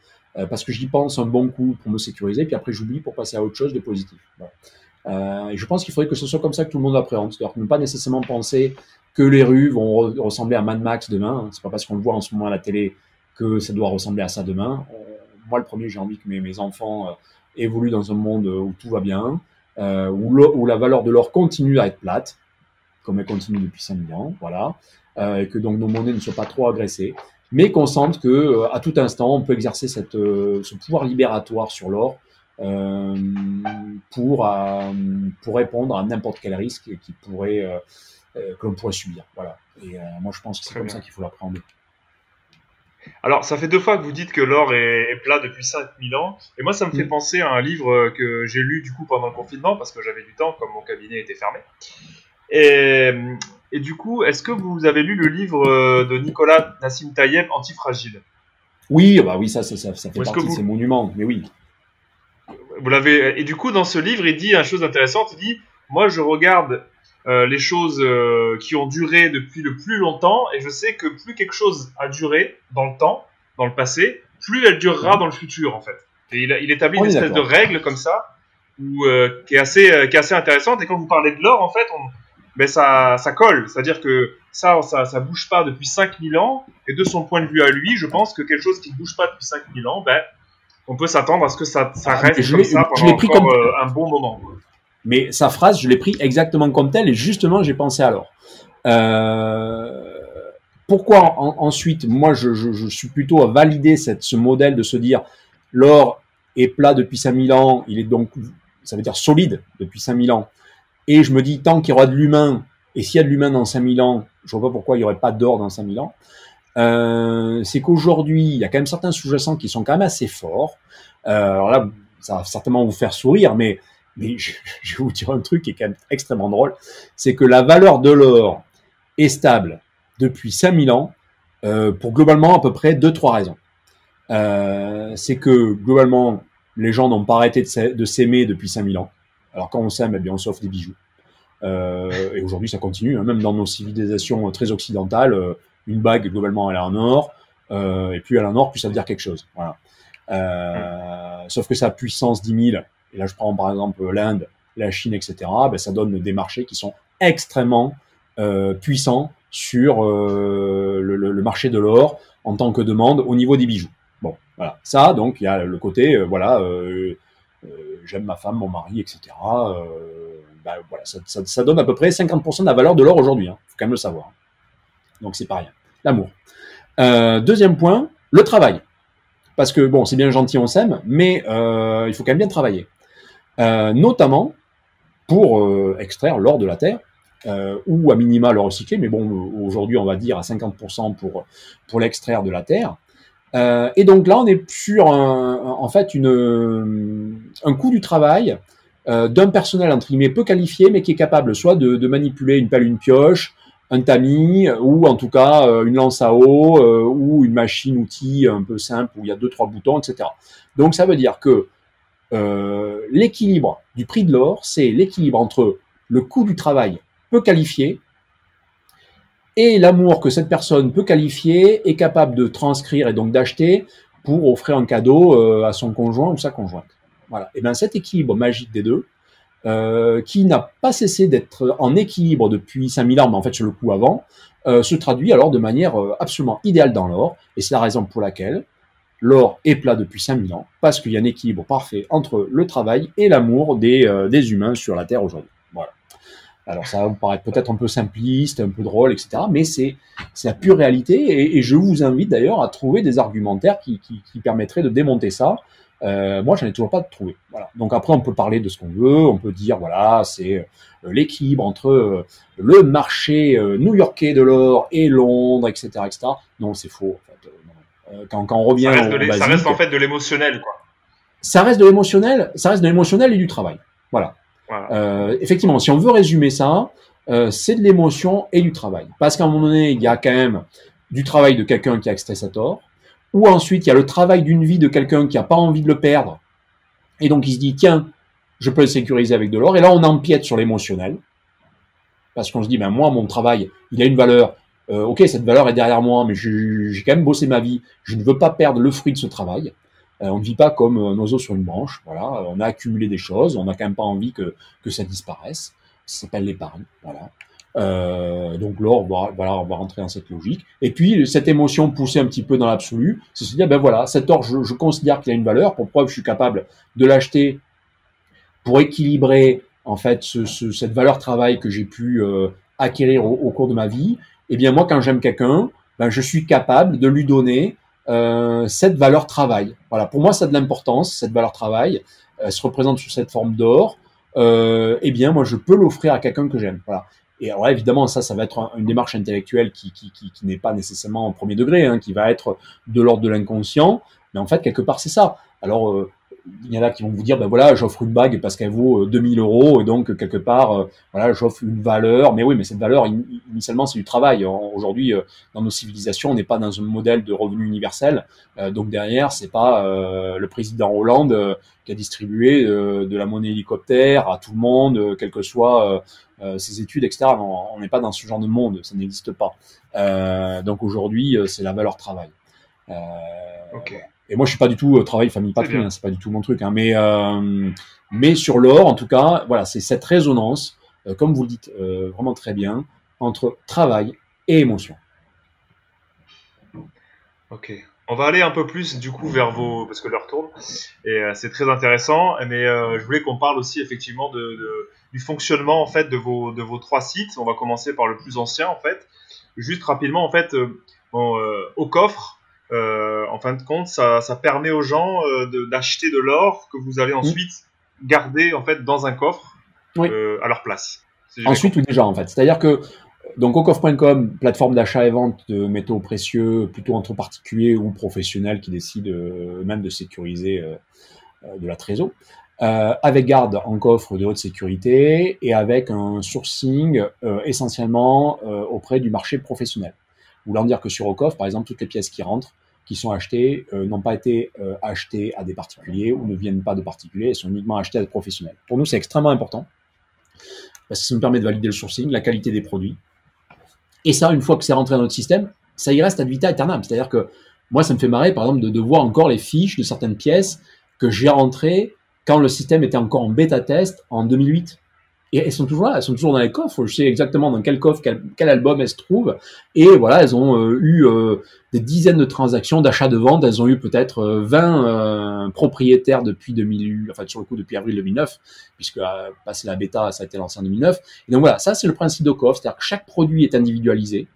parce que j'y pense un bon coup pour me sécuriser, puis après j'oublie pour passer à autre chose de positif. je pense qu'il faudrait que ce soit comme ça que tout le monde l'appréhende, c'est-à-dire ne pas nécessairement penser que les rues vont ressembler à Mad Max demain. C'est pas parce qu'on le voit en ce moment à la télé que ça doit ressembler à ça demain. Euh, moi, le premier, j'ai envie que mes, mes enfants euh, évoluent dans un monde où tout va bien, euh, où, où, la valeur de l'or continue à être plate, comme elle continue depuis 5000 ans, voilà, euh, et que donc nos monnaies ne soient pas trop agressées, mais qu'on sente que euh, à tout instant, on peut exercer cette, ce pouvoir libératoire sur l'or pour, pour répondre à n'importe quel risque qui pourrait que l'on pourrait subir. Voilà. Et moi, je pense que c'est comme ça qu'il faut l'apprendre. Alors, ça fait deux fois que vous dites que l'or est, plat depuis 5000 ans. Et moi, ça me fait mm. penser à un livre que j'ai lu du coup pendant le confinement, parce que j'avais du temps, comme mon cabinet était fermé. Et, et du coup, est-ce que vous avez lu le livre euh, de Nicolas Nassim Tayeb, Antifragile? Oui, bah oui, ça, ça, ça, fait partie de ces monuments, mais oui. Vous l'avez. Et du coup, dans ce livre, il dit une chose intéressante. Il dit Moi, je regarde euh, les choses euh, qui ont duré depuis le plus longtemps, et je sais que plus quelque chose a duré dans le temps, dans le passé, plus elle durera dans le futur en fait. Et il, il établit une espèce de règle comme ça, où, euh, qui, est assez, qui est assez intéressante, et quand vous parlez de l'or, en fait, on, ben ça, ça colle, c'est-à-dire que ça, ça, ça bouge pas depuis 5000 ans, et de son point de vue à lui, je pense que quelque chose qui ne bouge pas depuis 5000 ans, ben, on peut s'attendre à ce que ça, ça ah, reste comme ça pendant encore comme... un bon moment. Mais sa phrase, je l'ai pris exactement comme telle et justement, j'ai pensé alors. Euh, pourquoi ensuite, moi, je, suis plutôt à valider cette, ce modèle de se dire l'or est plat depuis 5000 ans, il est donc, ça veut dire solide depuis 5000 ans. Et je me dis, tant qu'il y aura de l'humain, et s'il y a de l'humain dans 5000 ans, je vois pas pourquoi il y aurait pas d'or dans 5000 ans. Euh, c'est qu'aujourd'hui, il y a quand même certains sous-jacents qui sont quand même assez forts. Euh, alors là, ça va certainement vous faire sourire, mais mais je, vais vous dire un truc qui est quand même extrêmement drôle, c'est que la valeur de l'or est stable depuis 5000 ans euh, pour globalement à peu près deux trois raisons. Euh, c'est que globalement les gens n'ont pas arrêté de s'aimer depuis 5000 ans. Alors quand on s'aime, eh on s'offre des bijoux. Euh, et aujourd'hui ça continue, hein, même dans nos civilisations très occidentales, une bague globalement elle est en or, et plus elle est en or, plus ça veut dire quelque chose. Sauf que sa puissance 10 000, et là je prends par exemple l'Inde, la Chine, etc., ben, ça donne des marchés qui sont extrêmement euh, puissants sur euh, le, marché de l'or en tant que demande au niveau des bijoux. Bon, voilà. Ça, donc, il y a le côté, euh, voilà, j'aime ma femme, mon mari, etc. Ben, voilà, ça, donne à peu près 50% de la valeur de l'or aujourd'hui. Hein. faut quand même le savoir. Donc, c'est pas rien. L'amour. deuxième point, le travail. Parce que, bon, c'est bien gentil, on s'aime, mais il faut quand même bien travailler. Euh, notamment pour euh, extraire l'or de la terre, euh, ou à minima le recycler, mais bon, aujourd'hui on va dire à 50% pour, pour l'extraire de la terre. et donc là, on est sur un, en fait une, un coût du travail d'un personnel entre guillemets peu qualifié, mais qui est capable soit de, de manipuler une pelle, une pioche, un tamis, ou en tout cas une lance à eau, ou une machine-outil un peu simple où il y a deux trois boutons, etc. Donc ça veut dire que euh, l'équilibre du prix de l'or, c'est l'équilibre entre le coût du travail peu qualifié et l'amour que cette personne peut qualifier est capable de transcrire et donc d'acheter pour offrir un cadeau euh, à son conjoint ou sa conjointe. Voilà. Et bien cet équilibre magique des deux, euh, qui n'a pas cessé d'être en équilibre depuis 5000 ans, mais en fait sur le coup avant, se traduit alors de manière absolument idéale dans l'or, et c'est la raison pour laquelle l'or est plat depuis 5000 ans, parce qu'il y a un équilibre parfait entre le travail et l'amour des, euh, humains sur la Terre aujourd'hui. Voilà. Alors ça va vous paraître peut-être un peu simpliste, un peu drôle, etc. Mais c'est la pure réalité, et, je vous invite d'ailleurs à trouver des argumentaires qui, permettraient de démonter ça. Euh, moi, j'en ai toujours pas trouvé. Voilà. Donc après, on peut parler de ce qu'on veut, on peut dire voilà, c'est euh, l'équilibre entre le marché new-yorkais de l'or et Londres, etc., etc. Non, c'est faux. Euh, quand, on revient ça reste, en fait de l'émotionnel, quoi. Ça reste de l'émotionnel, ça reste de l'émotionnel et du travail. Voilà. Euh, effectivement, si on veut résumer ça, euh, c'est de l'émotion et du travail. Parce qu'à un moment donné, il y a quand même du travail de quelqu'un qui a extrait sa tort, ou ensuite il y a le travail d'une vie de quelqu'un qui n'a pas envie de le perdre, et donc il se dit tiens, je peux le sécuriser avec de l'or, et là on empiète sur l'émotionnel, parce qu'on se dit ben moi mon travail, il a une valeur, euh, ok, cette valeur est derrière moi, mais j'ai quand même bossé ma vie. Je ne veux pas perdre le fruit de ce travail. Euh, on ne vit pas comme un oiseau sur une branche. Voilà, on a accumulé des choses. On n'a quand même pas envie que, que ça disparaisse. Ça s'appelle l'épargne. Voilà. Euh, donc là, on va, voilà, on va rentrer dans cette logique. Et puis, cette émotion poussée un petit peu dans l'absolu, c'est se dire, ben voilà, cet or, je, je considère qu'il a une valeur. Pour preuve, je suis capable de l'acheter pour équilibrer en fait ce, ce, cette valeur travail que j'ai pu euh, acquérir au, au, cours de ma vie? Eh bien, moi, quand j'aime quelqu'un, ben, je suis capable de lui donner euh, cette valeur travail. Voilà, pour moi, ça a de l'importance, cette valeur travail. Elle se représente sous cette forme d'or. Euh, eh bien, moi, je peux l'offrir à quelqu'un que j'aime. Voilà. Et alors évidemment, ça, ça va être une démarche intellectuelle qui, qui, qui, qui n'est pas nécessairement en premier degré, hein, qui va être de l'ordre de l'inconscient. Mais en fait, quelque part, c'est ça. Alors, euh, il y en a qui vont vous dire, ben voilà, j'offre une bague parce qu'elle vaut 2000 euh, euros et donc quelque part, euh, voilà, j'offre une valeur. Mais oui, mais cette valeur, initialement, c'est du travail. Aujourd'hui, euh, dans nos civilisations, on n'est pas dans un modèle de revenu universel. donc derrière, c'est pas le président Hollande qui a distribué de la monnaie hélicoptère à tout le monde, quelles que soient ses études, etc. on n'est pas dans ce genre de monde, ça n'existe pas. donc aujourd'hui, c'est la valeur travail. ok. Et moi, je suis pas du tout euh, travail famille patrie, hein, c'est pas du tout mon truc. Hein, mais euh, mais sur l'or, en tout cas, voilà, c'est cette résonance, euh, comme vous le dites vraiment très bien, entre travail et émotion. Ok. On va aller un peu plus du coup vers vos parce que l'heure tourne et euh, c'est très intéressant. Mais je voulais qu'on parle aussi effectivement de, de, du fonctionnement en fait de vos de vos trois sites. On va commencer par le plus ancien en fait. Juste rapidement en fait, bon, au coffre euh, en fin de compte, ça, ça permet aux gens euh, d'acheter de, l'or que vous allez ensuite garder en fait dans un coffre euh, à leur place. ensuite ou déjà en fait. C'est-à-dire que donc coffre.com, plateforme d'achat et vente de métaux précieux, plutôt entre particuliers ou professionnels qui décident eux-mêmes de sécuriser de la trésor. Avec garde en coffre de haute sécurité et avec un sourcing essentiellement auprès du marché professionnel. Voulant dire que sur Ocoff, par exemple, toutes les pièces qui rentrent, qui sont achetées, euh, n'ont pas été euh, achetées à des particuliers ou ne viennent pas de particuliers, elles sont uniquement achetées à des professionnels. Pour nous, c'est extrêmement important parce que ça nous permet de valider le sourcing, la qualité des produits. Et ça, une fois que c'est rentré dans notre système, ça y reste ad vitam aeternam. C'est-à-dire que moi, ça me fait marrer, par exemple, de, de voir encore les fiches de certaines pièces que j'ai rentrées quand le système était encore en bêta test en 2008. Et elles sont toujours là, elles sont toujours dans les coffres. Je sais exactement dans quel coffre, quel, album elles se trouvent. Et voilà, elles ont euh, eu euh, des dizaines de transactions d'achat de vente. Elles ont eu peut-être 20 euh, propriétaires depuis 2000, enfin sur le coup depuis avril 2009, puisque passé la bêta, ça a été lancé en 2009. Et donc voilà, ça c'est le principe de coffre, c'est-à-dire que chaque produit est individualisé.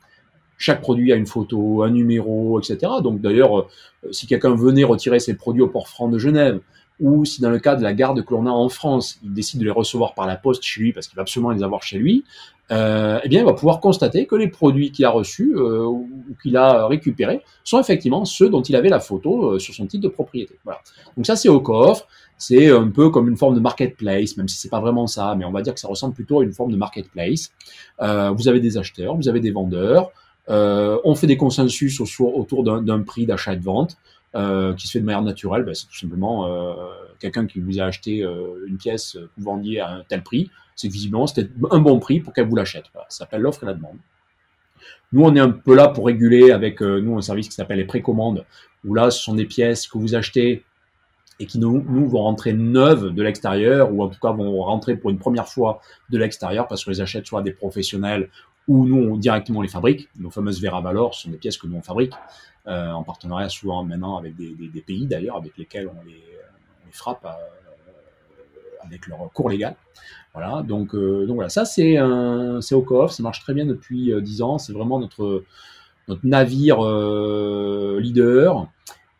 Chaque produit a une photo, un numéro, etc. Donc d'ailleurs, si quelqu'un venait retirer ses produits au port franc de Genève, ou si dans le cas de la garde que l'on a en France, il décide de les recevoir par la poste chez lui parce qu'il va absolument les avoir chez lui, euh, eh bien, il va pouvoir constater que les produits qu'il a reçus euh, ou qu'il a récupérés sont effectivement ceux dont il avait la photo euh, sur son titre de propriété. Voilà. Donc ça, c'est au coffre. C'est un peu comme une forme de marketplace, même si c'est pas vraiment ça, mais on va dire que ça ressemble plutôt à une forme de marketplace. Vous avez des acheteurs, vous avez des vendeurs. On fait des consensus autour d'un prix d'achat et de vente. Euh, qui se fait de manière naturelle, ben, c'est tout simplement euh, quelqu'un qui vous a acheté euh, une pièce que vous vendiez à un tel prix, c'est visiblement c'était un bon prix pour qu'elle vous l'achète. Ça s'appelle l'offre et la demande. Nous, on est un peu là pour réguler avec nous un service qui s'appelle les précommandes, où là, ce sont des pièces que vous achetez et qui nous, nous vont rentrer neuves de l'extérieur, ou en tout cas vont rentrer pour une première fois de l'extérieur, parce qu'on les achète soit des professionnels ou nous, on, directement les fabrique. Nos fameuses Vera Valor sont des pièces que nous on fabrique. Euh, en partenariat souvent maintenant avec des, pays d'ailleurs avec lesquels on les, on frappe euh, avec leur cours légal. Voilà, donc, euh, donc voilà, ça c'est c'est au ça marche très bien depuis 10 ans, c'est vraiment notre, notre navire leader.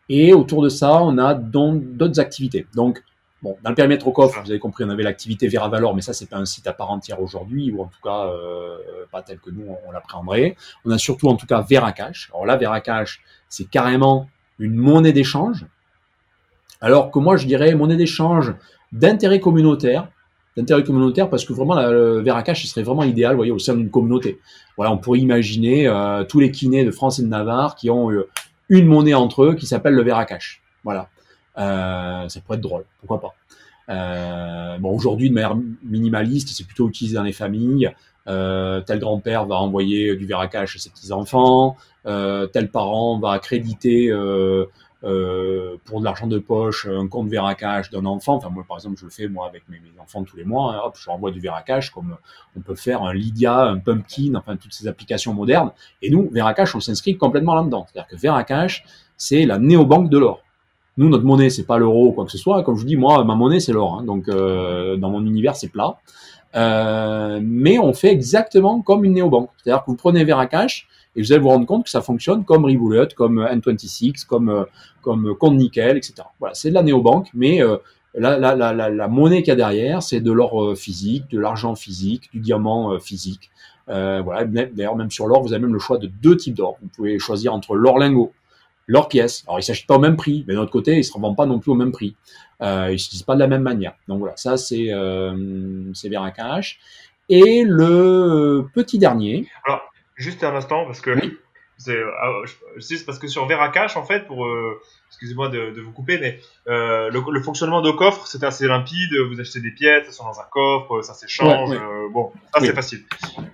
Et autour de ça, on a d'autres activités. Donc, Bon, dans le périmètre au coffre, vous avez compris, on avait l'activité Vera Valor, mais ça, c'est pas un site à part entière aujourd'hui, ou en tout cas, euh, pas tel que nous, on, l'appréhenderait. On a surtout, en tout cas, Veracash. Alors là, Veracash, c'est carrément une monnaie d'échange. Alors que moi, je dirais monnaie d'échange d'intérêt communautaire, d'intérêt communautaire parce que vraiment le Veracash serait vraiment idéal, voyez, au sein d'une communauté. Voilà, on pourrait imaginer euh, tous les kinés de France et de Navarre qui ont euh, une monnaie entre eux qui s'appelle le Veracash. Voilà. Euh, ça pourrait être drôle, pourquoi pas. Bon, aujourd'hui, de manière minimaliste, c'est plutôt utilisé dans les familles. Euh, tel grand-père va envoyer du Veracash à ses petits-enfants, euh, tel parent va accréditer euh, euh, pour de l'argent de poche un compte Veracash d'un enfant. Enfin, moi, par exemple, je le fais moi avec mes, enfants tous les mois. Hein, hop, je renvoie du Veracash comme on peut faire un Lydia, un Pumpkin, enfin toutes ces applications modernes. Et nous, Veracash, on s'inscrit complètement là-dedans. C'est-à-dire que Veracash, c'est la néobanque de l'or. Nous, notre monnaie, c'est pas l'euro ou quoi que ce soit. Comme je vous dis, moi, ma monnaie, c'est l'or. Hein. Donc, euh, dans mon univers, c'est plat. Euh, mais on fait exactement comme une néobanque. C'est-à-dire que vous prenez Veracash et vous allez vous rendre compte que ça fonctionne comme Revolut, comme N26, comme comme Compte Nickel, etc. Voilà, c'est de la néobanque, mais euh, la, la, la, la, monnaie qu'il y a derrière, c'est de l'or euh, physique, de l'argent physique, du diamant euh, physique. Euh, voilà, d'ailleurs, même sur l'or, vous avez même le choix de deux types d'or. Vous pouvez choisir entre l'or lingot, l'or pièce. Alors, ils s'achètent pas au même prix, mais d'un autre côté, ils se revendent pas non plus au même prix. Euh, ils se disent pas de la même manière. Donc voilà, ça c'est euh, c'est cash. Et le petit dernier. Alors, juste un instant, parce que c'est euh, parce que sur Veracash, en fait, pour euh, excusez-moi de, de, vous couper, mais euh, le, le, fonctionnement de coffre, c'est assez limpide. Vous achetez des pièces, elles sont dans un coffre, ça s'échange. Euh, bon, ça c'est facile.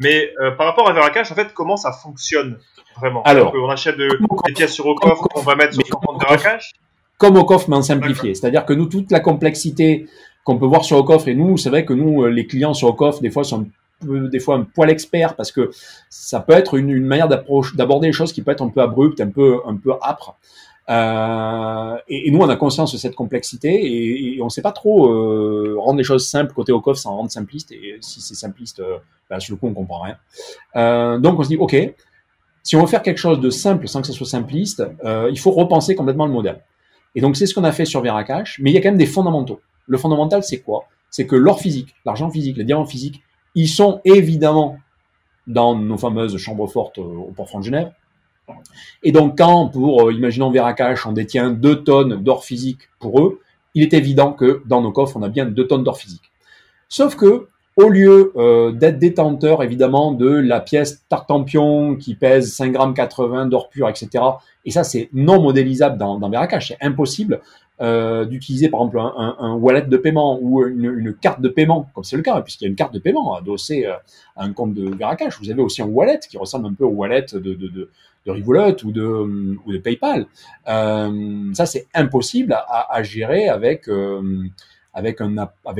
Mais par rapport à Veracash, en fait, comment ça fonctionne vraiment? Alors, on achète de, des pièces sur au coffre, on va mettre sur son compte Veracash Comme au coffre, mais en simplifié. C'est-à-dire que nous, toute la complexité qu'on peut voir sur au coffre, et nous, c'est vrai que nous, les clients sur au coffre, des fois, sont des fois un poil expert parce que ça peut être une, manière d'aborder les choses qui peut être un peu abrupte, un peu un peu âpre. Euh, et, nous, on a conscience de cette complexité et, on ne sait pas trop euh, rendre les choses simples côté coffre sans rendre simpliste. Et si c'est simpliste, euh, ben, sur le coup, on comprend rien. Euh, donc, on se dit, ok, si on veut faire quelque chose de simple sans que ça soit simpliste, euh, il faut repenser complètement le modèle. Et donc, c'est ce qu'on a fait sur Veracash, mais il y a quand même des fondamentaux. Le fondamental, c'est quoi? C'est que l'or physique, l'argent physique, les diamants physiques, ils sont évidemment dans nos fameuses chambres fortes au Port-Franc de Genève. Et donc, quand, pour, euh, imaginons Veracash, on détient 2 tonnes d'or physique pour eux, il est évident que dans nos coffres, on a bien 2 tonnes d'or physique. Sauf que, au lieu euh, d'être détenteur, évidemment, de la pièce Tartampion qui pèse 5 grammes 80 d'or pur, etc., et ça, c'est non modélisable dans, dans c'est impossible, euh, d'utiliser par exemple un, wallet de paiement ou une, carte de paiement, comme c'est le cas, puisqu'il y a une carte de paiement adossée euh, à un compte de Veracash. Vous avez aussi un wallet qui ressemble un peu au wallet de, de, Revolut ou de, PayPal. Euh, ça, c'est impossible à, gérer avec avec,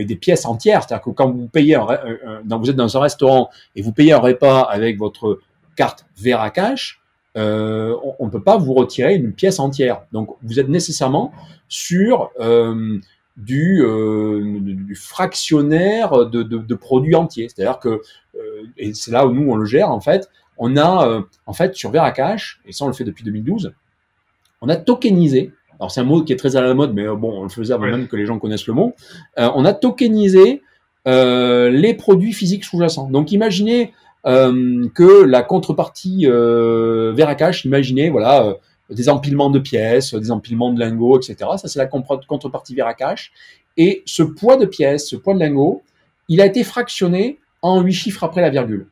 des pièces entières. C'est-à-dire que quand vous payez, un, vous êtes dans un restaurant et vous payez un repas avec votre carte Veracash, euh, on ne peut pas vous retirer une pièce entière. Donc, vous êtes nécessairement sur euh, du, euh, du, fractionnaire de, de, de produits entiers. C'est-à-dire que, et c'est là où nous on le gère en fait, on a en fait sur Veracash, et ça on le fait depuis 2012, on a tokenisé. Alors c'est un mot qui est très à la mode, mais bon, on le faisait avant ouais. même que les gens connaissent le mot. on a tokenisé les produits physiques sous-jacents. Donc imaginez euh, que la contrepartie euh, Veracash, imaginez, voilà, euh, des empilements de pièces, des empilements de lingots, etc. Ça, c'est la contrepartie Veracash. Et ce poids de pièces, ce poids de lingots, il a été fractionné en huit chiffres après la virgule.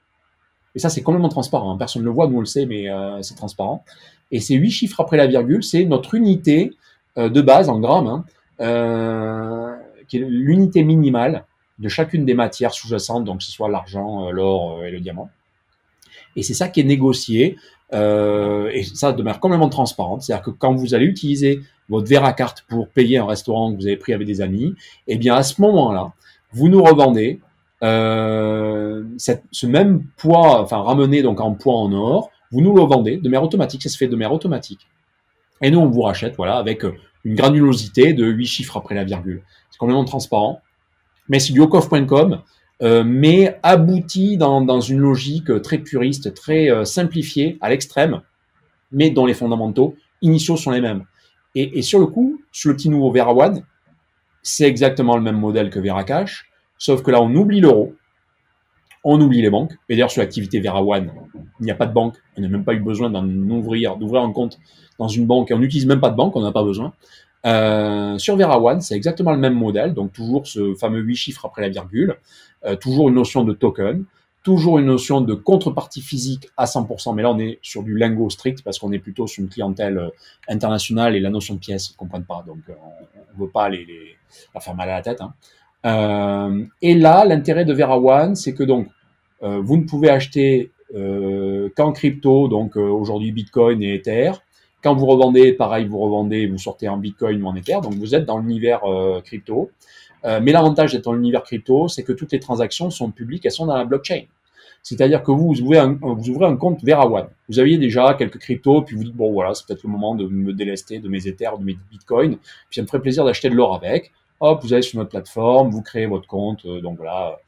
Et ça, c'est complètement transparent. Hein. Personne ne le voit, nous on le sait, mais euh, c'est transparent. Et ces huit chiffres après la virgule, c'est notre unité de base en grammes, hein, qui est l'unité minimale de chacune des matières sous-jacentes, donc que ce soit l'argent, l'or et le diamant. Et c'est ça qui est négocié, euh, et ça de manière complètement transparente. C'est-à-dire que quand vous allez utiliser votre Veracarte pour payer un restaurant que vous avez pris avec des amis, eh bien à ce moment-là, vous nous revendez euh, ce même poids, enfin ramené donc en poids en or, vous nous le vendez de manière automatique, ça se fait de manière automatique. Et nous, on vous rachète, voilà, avec une granulosité de 8 chiffres après la virgule. C'est complètement transparent. Mais ocoff.com, euh, mais abouti dans, une logique très puriste, très euh, simplifiée à l'extrême, mais dont les fondamentaux initiaux sont les mêmes. Et, sur le coup, sur le petit nouveau Vera One, c'est exactement le même modèle que Veracash, sauf que là, on oublie l'euro, on oublie les banques. Et d'ailleurs, sur l'activité Vera One, il n'y a pas de banque. On n'a même pas eu besoin d'en ouvrir, d'ouvrir un compte dans une banque. Et on n'utilise même pas de banque, on n'a pas besoin. Euh, sur Vera One, c'est exactement le même modèle, donc toujours ce fameux 8 chiffres après la virgule, euh, toujours une notion de token, toujours une notion de contrepartie physique à 100%, mais là on est sur du lingo strict parce qu'on est plutôt sur une clientèle euh, internationale et la notion de pièce, ils comprennent pas, donc euh, on ne veut pas les, les, leur faire mal à la tête. Hein. Euh, et là, l'intérêt de Vera One, c'est que donc vous ne pouvez acheter qu'en crypto, donc aujourd'hui Bitcoin et Ether. Quand vous revendez, pareil, vous revendez, vous sortez en Bitcoin ou en Ether, donc vous êtes dans l'univers crypto. mais l'avantage d'être dans l'univers crypto, c'est que toutes les transactions sont publiques, elles sont dans la blockchain. C'est-à-dire que vous, ouvrez un, vous ouvrez un compte. Vous aviez déjà quelques cryptos, puis vous dites, bon voilà, c'est peut-être le moment de me délester de mes Ethers, de mes Bitcoins, puis ça me ferait plaisir d'acheter de l'or avec. Hop, vous allez sur notre plateforme, vous créez votre compte, euh, donc voilà,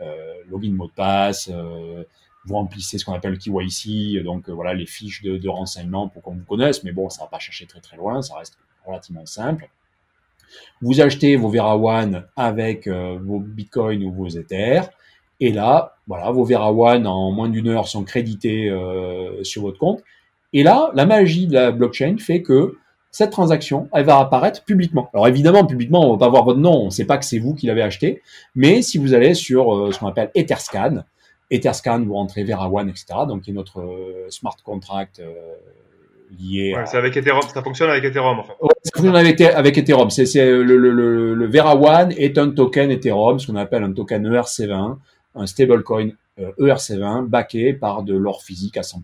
euh, login, mot de passe, euh, vous remplissez ce qu'on appelle le KYC, donc voilà les fiches de, renseignements pour qu'on vous connaisse, mais bon, ça va pas chercher très très loin, ça reste relativement simple. Vous achetez vos Vera One avec vos Bitcoins ou vos Ethers, et là, voilà, vos Vera One en moins d'une heure sont crédités euh, sur votre compte. Et là, la magie de la blockchain fait que cette transaction, elle va apparaître publiquement. Alors évidemment, publiquement, on va pas voir votre nom, on ne sait pas que c'est vous qui l'avez acheté. Mais si vous allez sur euh, ce qu'on appelle Etherscan, Etherscan, vous rentrez Vera One, etc. Donc, qui est notre euh, smart contract lié. Ouais, C'est avec Ethereum, ça fonctionne avec Ethereum en fait. ça fonctionne avec, avec Ethereum. C'est le, le, le, le, Vera One est un token Ethereum, ce qu'on appelle un token ERC20 un stablecoin euh, ERC20 backé par de l'or physique à 100%.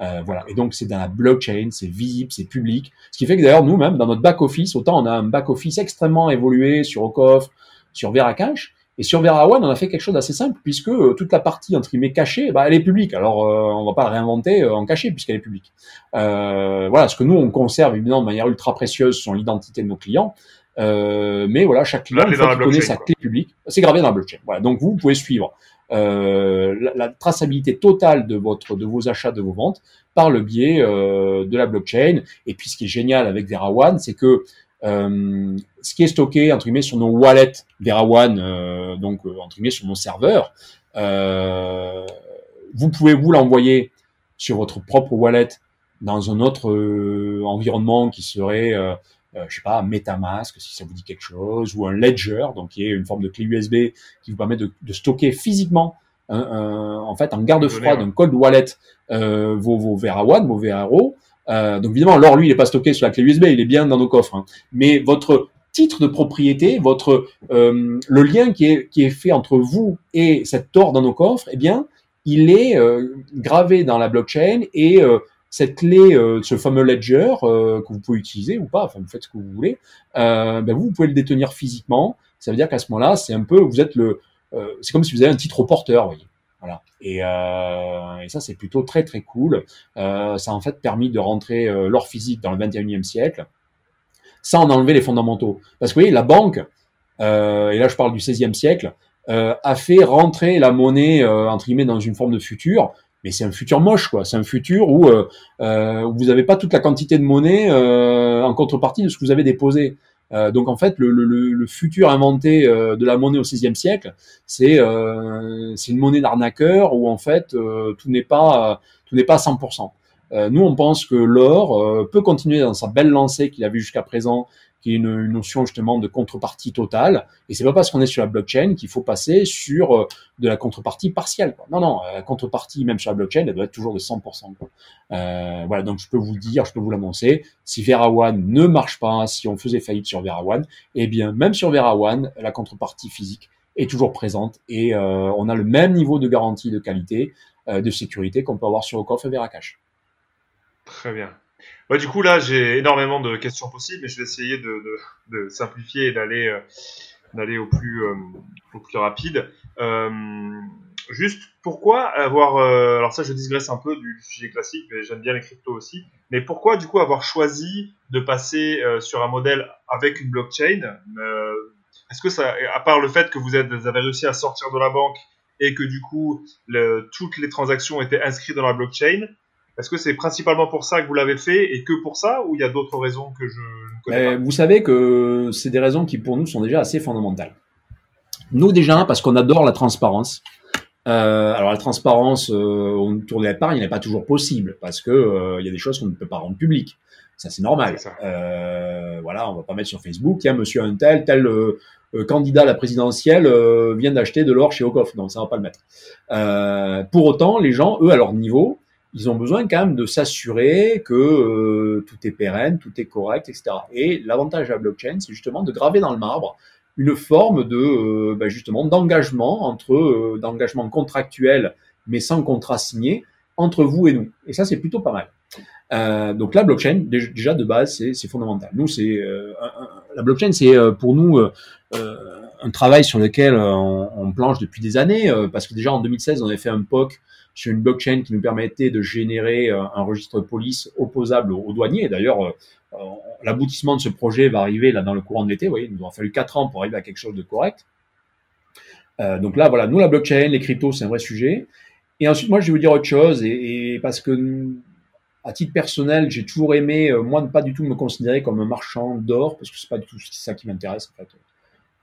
Euh, voilà. Et donc c'est dans la blockchain, c'est visible, c'est public. Ce qui fait que d'ailleurs nous-mêmes dans notre back office, autant on a un back office extrêmement évolué sur Ocoff, sur Veracash, et sur VeraOne, on a fait quelque chose d'assez simple puisque euh, toute la partie entre guillemets cachée, bah, elle est publique. Alors euh, on va pas la réinventer euh, en cachet puisqu'elle est publique. voilà, ce que nous on conserve évidemment de manière ultra précieuse sont l'identité de nos clients. Euh, mais voilà, chaque client, une fois connaît sa clé publique, c'est gravé dans la blockchain. Voilà, donc vous, pouvez suivre euh, la, la, traçabilité totale de votre, de vos achats, de vos ventes par le biais euh, de la blockchain. Et puis, ce qui est génial avec Vera One, c'est que euh, ce qui est stocké entre guillemets sur nos wallets Vera One, euh, donc euh, entre guillemets sur nos serveurs, vous pouvez vous l'envoyer sur votre propre wallet dans un autre environnement qui serait euh, je sais pas, MetaMask, si ça vous dit quelque chose, ou un Ledger, donc qui est une forme de clé USB qui vous permet de, de stocker physiquement, en fait, en garde-froid d'un cold wallet, euh, vos, vos Vera One, vos VRO. Euh, donc évidemment, l'or, lui, il n'est pas stocké sur la clé USB, il est bien dans nos coffres. Hein. Mais votre titre de propriété, votre euh, le lien qui est, qui est fait entre vous et cet or dans nos coffres, eh bien, il est euh, gravé dans la blockchain et euh, cette clé, euh, ce fameux ledger euh, que vous pouvez utiliser ou pas, enfin vous faites ce que vous voulez, ben vous, pouvez le détenir physiquement. Ça veut dire qu'à ce moment-là, c'est un peu, vous êtes le, c'est comme si vous avez un titre au porteur, voyez. Voilà. Et, et ça, c'est plutôt très très cool. ça a en fait permis de rentrer l'or physique dans le 21e siècle sans en enlever les fondamentaux. Parce que vous voyez, la banque, et là je parle du 16e siècle, a fait rentrer la monnaie entre guillemets dans une forme de futur mais c'est un futur moche, quoi. C'est un futur où, euh, euh vous n'avez pas toute la quantité de monnaie euh, en contrepartie de ce que vous avez déposé. Euh, donc en fait, le, le, le futur inventé euh, de la monnaie au XVIe siècle, c'est c'est une monnaie d'arnaqueur où en fait tout n'est pas tout n'est pas à 100%. nous, on pense que l'or peut continuer dans sa belle lancée qu'il a vu jusqu'à présent qui est une, notion justement de contrepartie totale. Et c'est pas parce qu'on est sur la blockchain qu'il faut passer sur euh, de la contrepartie partielle. Non, non, la contrepartie même sur la blockchain, elle doit être toujours de 100%. Quoi. Euh, voilà, donc je peux vous dire, je peux vous l'annoncer. Si Vera One ne marche pas, si on faisait faillite sur Vera One, eh bien même sur Vera One, la contrepartie physique est toujours présente et euh, on a le même niveau de garantie de qualité, de sécurité qu'on peut avoir sur Ocoff et Veracash. Très bien. Du coup, là, j'ai énormément de questions possibles, mais je vais essayer de, simplifier et d'aller euh, d'aller au plus euh, au plus rapide. Euh, juste, pourquoi avoir alors ça, je digresse un peu du sujet classique, mais j'aime bien les cryptos aussi. Mais pourquoi, du coup, avoir choisi de passer sur un modèle avec une blockchain Est-ce que ça, à part le fait que vous, avez réussi à sortir de la banque et que du coup, toutes les transactions étaient inscrites dans la blockchain est-ce que c'est principalement pour ça que vous l'avez fait et que pour ça ou il y a d'autres raisons que je ne connais pas? Vous savez que c'est des raisons qui pour nous sont déjà assez fondamentales. Nous déjà parce qu'on adore la transparence. Euh, alors la transparence euh, autour de l'épargne n'est pas toujours possible parce que euh, il y a des choses qu'on ne peut pas rendre publiques. Ça c'est normal. Euh, voilà, on va pas mettre sur Facebook, tiens monsieur un tel tel candidat à la présidentielle vient d'acheter de l'or chez Ocoff. Donc ça va pas le mettre. pour autant, les gens, eux, à leur niveau, ils ont besoin quand même de s'assurer que euh, tout est pérenne, tout est correct, etc. Et l'avantage de la blockchain, c'est justement de graver dans le marbre une forme de ben justement d'engagement entre d'engagement contractuel mais sans contrat signé entre vous et nous. Et ça, c'est plutôt pas mal. Euh, donc la blockchain, déjà de base, c'est fondamental. Nous, c'est euh, la blockchain, c'est euh, pour nous euh, un travail sur lequel on, on, planche depuis des années, parce que déjà en 2016, on avait fait un POC sur une blockchain qui nous permettait de générer un registre police opposable aux, douaniers. D'ailleurs, l'aboutissement de ce projet va arriver là dans le courant de l'été. Vous voyez, il nous a fallu quatre ans pour arriver à quelque chose de correct. donc là, voilà, nous la blockchain, les cryptos, c'est un vrai sujet. Et ensuite, moi, je vais vous dire autre chose, et, parce que à titre personnel, j'ai toujours aimé, euh, moi, ne pas du tout me considérer comme un marchand d'or, parce que c'est pas du tout ça qui m'intéresse.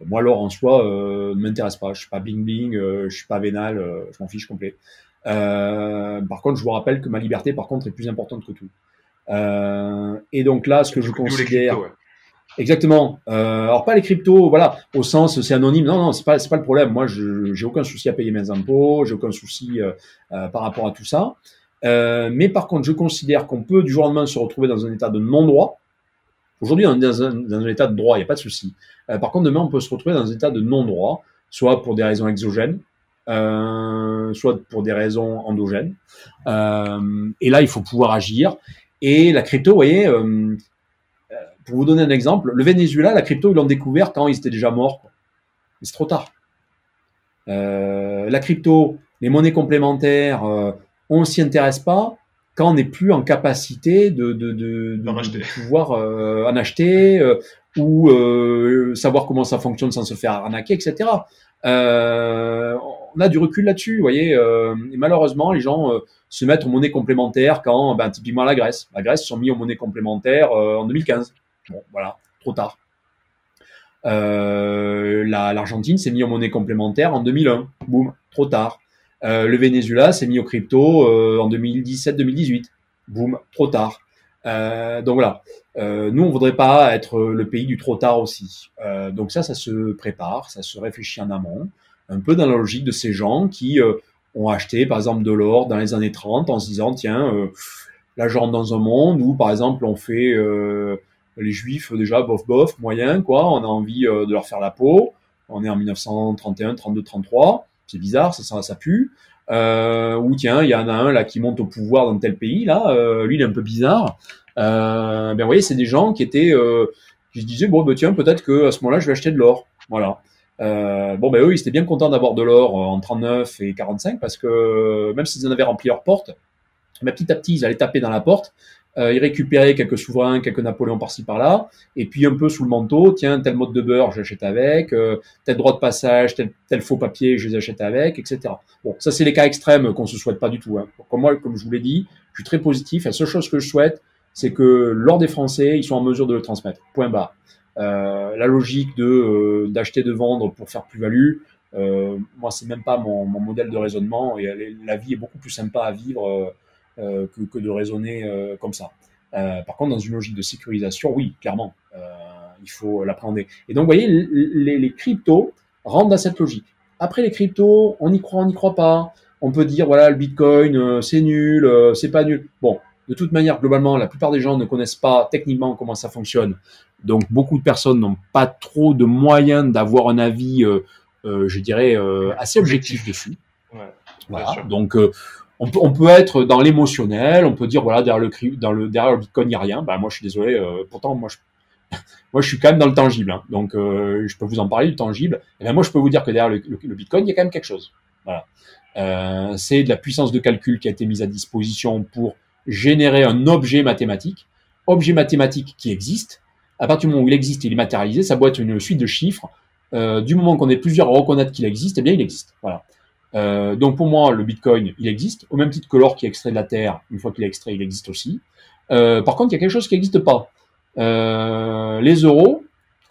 Moi, l'or en soi euh, ne m'intéresse pas. Je suis pas bling bling, euh, je suis pas vénal, euh, je m'en fiche complet. Par contre, je vous rappelle que ma liberté, par contre, est plus importante que tout. et donc là, ce que je considère, Exactement. Euh, alors pas les cryptos, voilà, au sens c'est anonyme. Non, non, c'est pas c'est pas le problème. Moi, je j'ai aucun souci à payer mes impôts, j'ai aucun souci euh, euh, par rapport à tout ça. Euh, mais par contre, je considère qu'on peut du jour au lendemain se retrouver dans un état de non-droit. Aujourd'hui, on est dans un, dans un, état de droit, il n'y a pas de souci. Euh, par contre, demain, on peut se retrouver dans un état de non-droit, soit pour des raisons exogènes, euh, soit pour des raisons endogènes. et là, il faut pouvoir agir. Et la crypto, vous voyez, pour vous donner un exemple, le Venezuela, la crypto, ils l'ont découvert quand ils étaient déjà morts. Mais c'est trop tard. Euh, la crypto, les monnaies complémentaires, euh, on s'y intéresse pas quand on n'est plus en capacité de, de, de, de pouvoir euh, en acheter euh, ou euh, savoir comment ça fonctionne sans se faire arnaquer, etc. Euh, on a du recul là-dessus, vous voyez. et malheureusement, les gens se mettent aux monnaies complémentaires quand, ben, typiquement la Grèce. La Grèce sont mis aux monnaies complémentaires en 2015. Bon, voilà, trop tard. Euh, L'Argentine s'est mis en monnaie complémentaire en 2001. Boum, trop tard. Euh, le Venezuela s'est mis au crypto euh, en 2017-2018. Boum, trop tard. Euh, donc voilà. Euh, nous, on voudrait pas être le pays du trop tard aussi. Euh, donc ça, ça se prépare, ça se réfléchit en amont, un peu dans la logique de ces gens qui ont acheté, par exemple, de l'or dans les années 30 en se disant, tiens, là, je rentre dans un monde où, par exemple, on fait les juifs déjà bof bof moyen quoi. On a envie euh, de leur faire la peau. On est en 1931 32 33 c'est bizarre ça ça, ça pue. Euh, ou tiens il y en a un là qui monte au pouvoir dans tel pays là. Euh, lui il est un peu bizarre. Euh, ben vous voyez c'est des gens qui étaient euh, qui se disaient bon ben tiens peut-être que à ce moment-là je vais acheter de l'or. Voilà euh, bon ben eux ils étaient bien contents d'avoir de l'or en 39 et 45 parce que même s'ils en avaient rempli leur porte mais petit à petit ils allaient taper dans la porte euh, il récupérait quelques souverains, quelques Napoléons par-ci par-là, et puis un peu sous le manteau, tiens, tel mode de beurre, j'achète avec, euh, tel droit de passage, tel, faux papier, je les achète avec, etc. Bon, ça c'est les cas extrêmes qu'on se souhaite pas du tout. Hein. Moi, comme je vous l'ai dit, je suis très positif. La seule chose que je souhaite, c'est que lors des Français, ils soient en mesure de le transmettre. Point barre. Euh, la logique de euh, d'acheter, de vendre pour faire plus-value, euh, moi c'est même pas mon, mon, modèle de raisonnement. Et la vie est beaucoup plus sympa à vivre que, que, de raisonner comme ça. Par contre, dans une logique de sécurisation, oui, clairement, il faut l'appréhender. Et donc, vous voyez, les, les cryptos rentrent dans cette logique. Après les cryptos, on y croit, on n'y croit pas. On peut dire voilà le Bitcoin c'est nul, c'est pas nul. Bon, de toute manière, globalement, la plupart des gens ne connaissent pas techniquement comment ça fonctionne. Donc beaucoup de personnes n'ont pas trop de moyens d'avoir un avis, euh, euh, je dirais, euh, assez objectif dessus. Ouais, voilà. Donc on peut, on peut être dans l'émotionnel, on peut dire voilà derrière le dans le derrière le Bitcoin il n'y a rien. Ben moi je suis désolé, pourtant moi je moi je suis quand même dans le tangible, hein. donc je peux vous en parler du tangible. Et ben moi je peux vous dire que derrière le, le, Bitcoin il y a quand même quelque chose. Voilà, c'est de la puissance de calcul qui a été mise à disposition pour générer un objet mathématique, objet mathématique qui existe. À partir du moment où il existe, il est matérialisé, ça doit être une suite de chiffres. Euh, du moment qu'on est plusieurs à reconnaître qu'il existe, eh bien il existe. Voilà. Euh, donc pour moi, le Bitcoin, il existe, au même titre que l'or qui est extrait de la terre. Une fois qu'il est extrait, il existe aussi. Euh, par contre, il y a quelque chose qui n'existe pas. Les euros.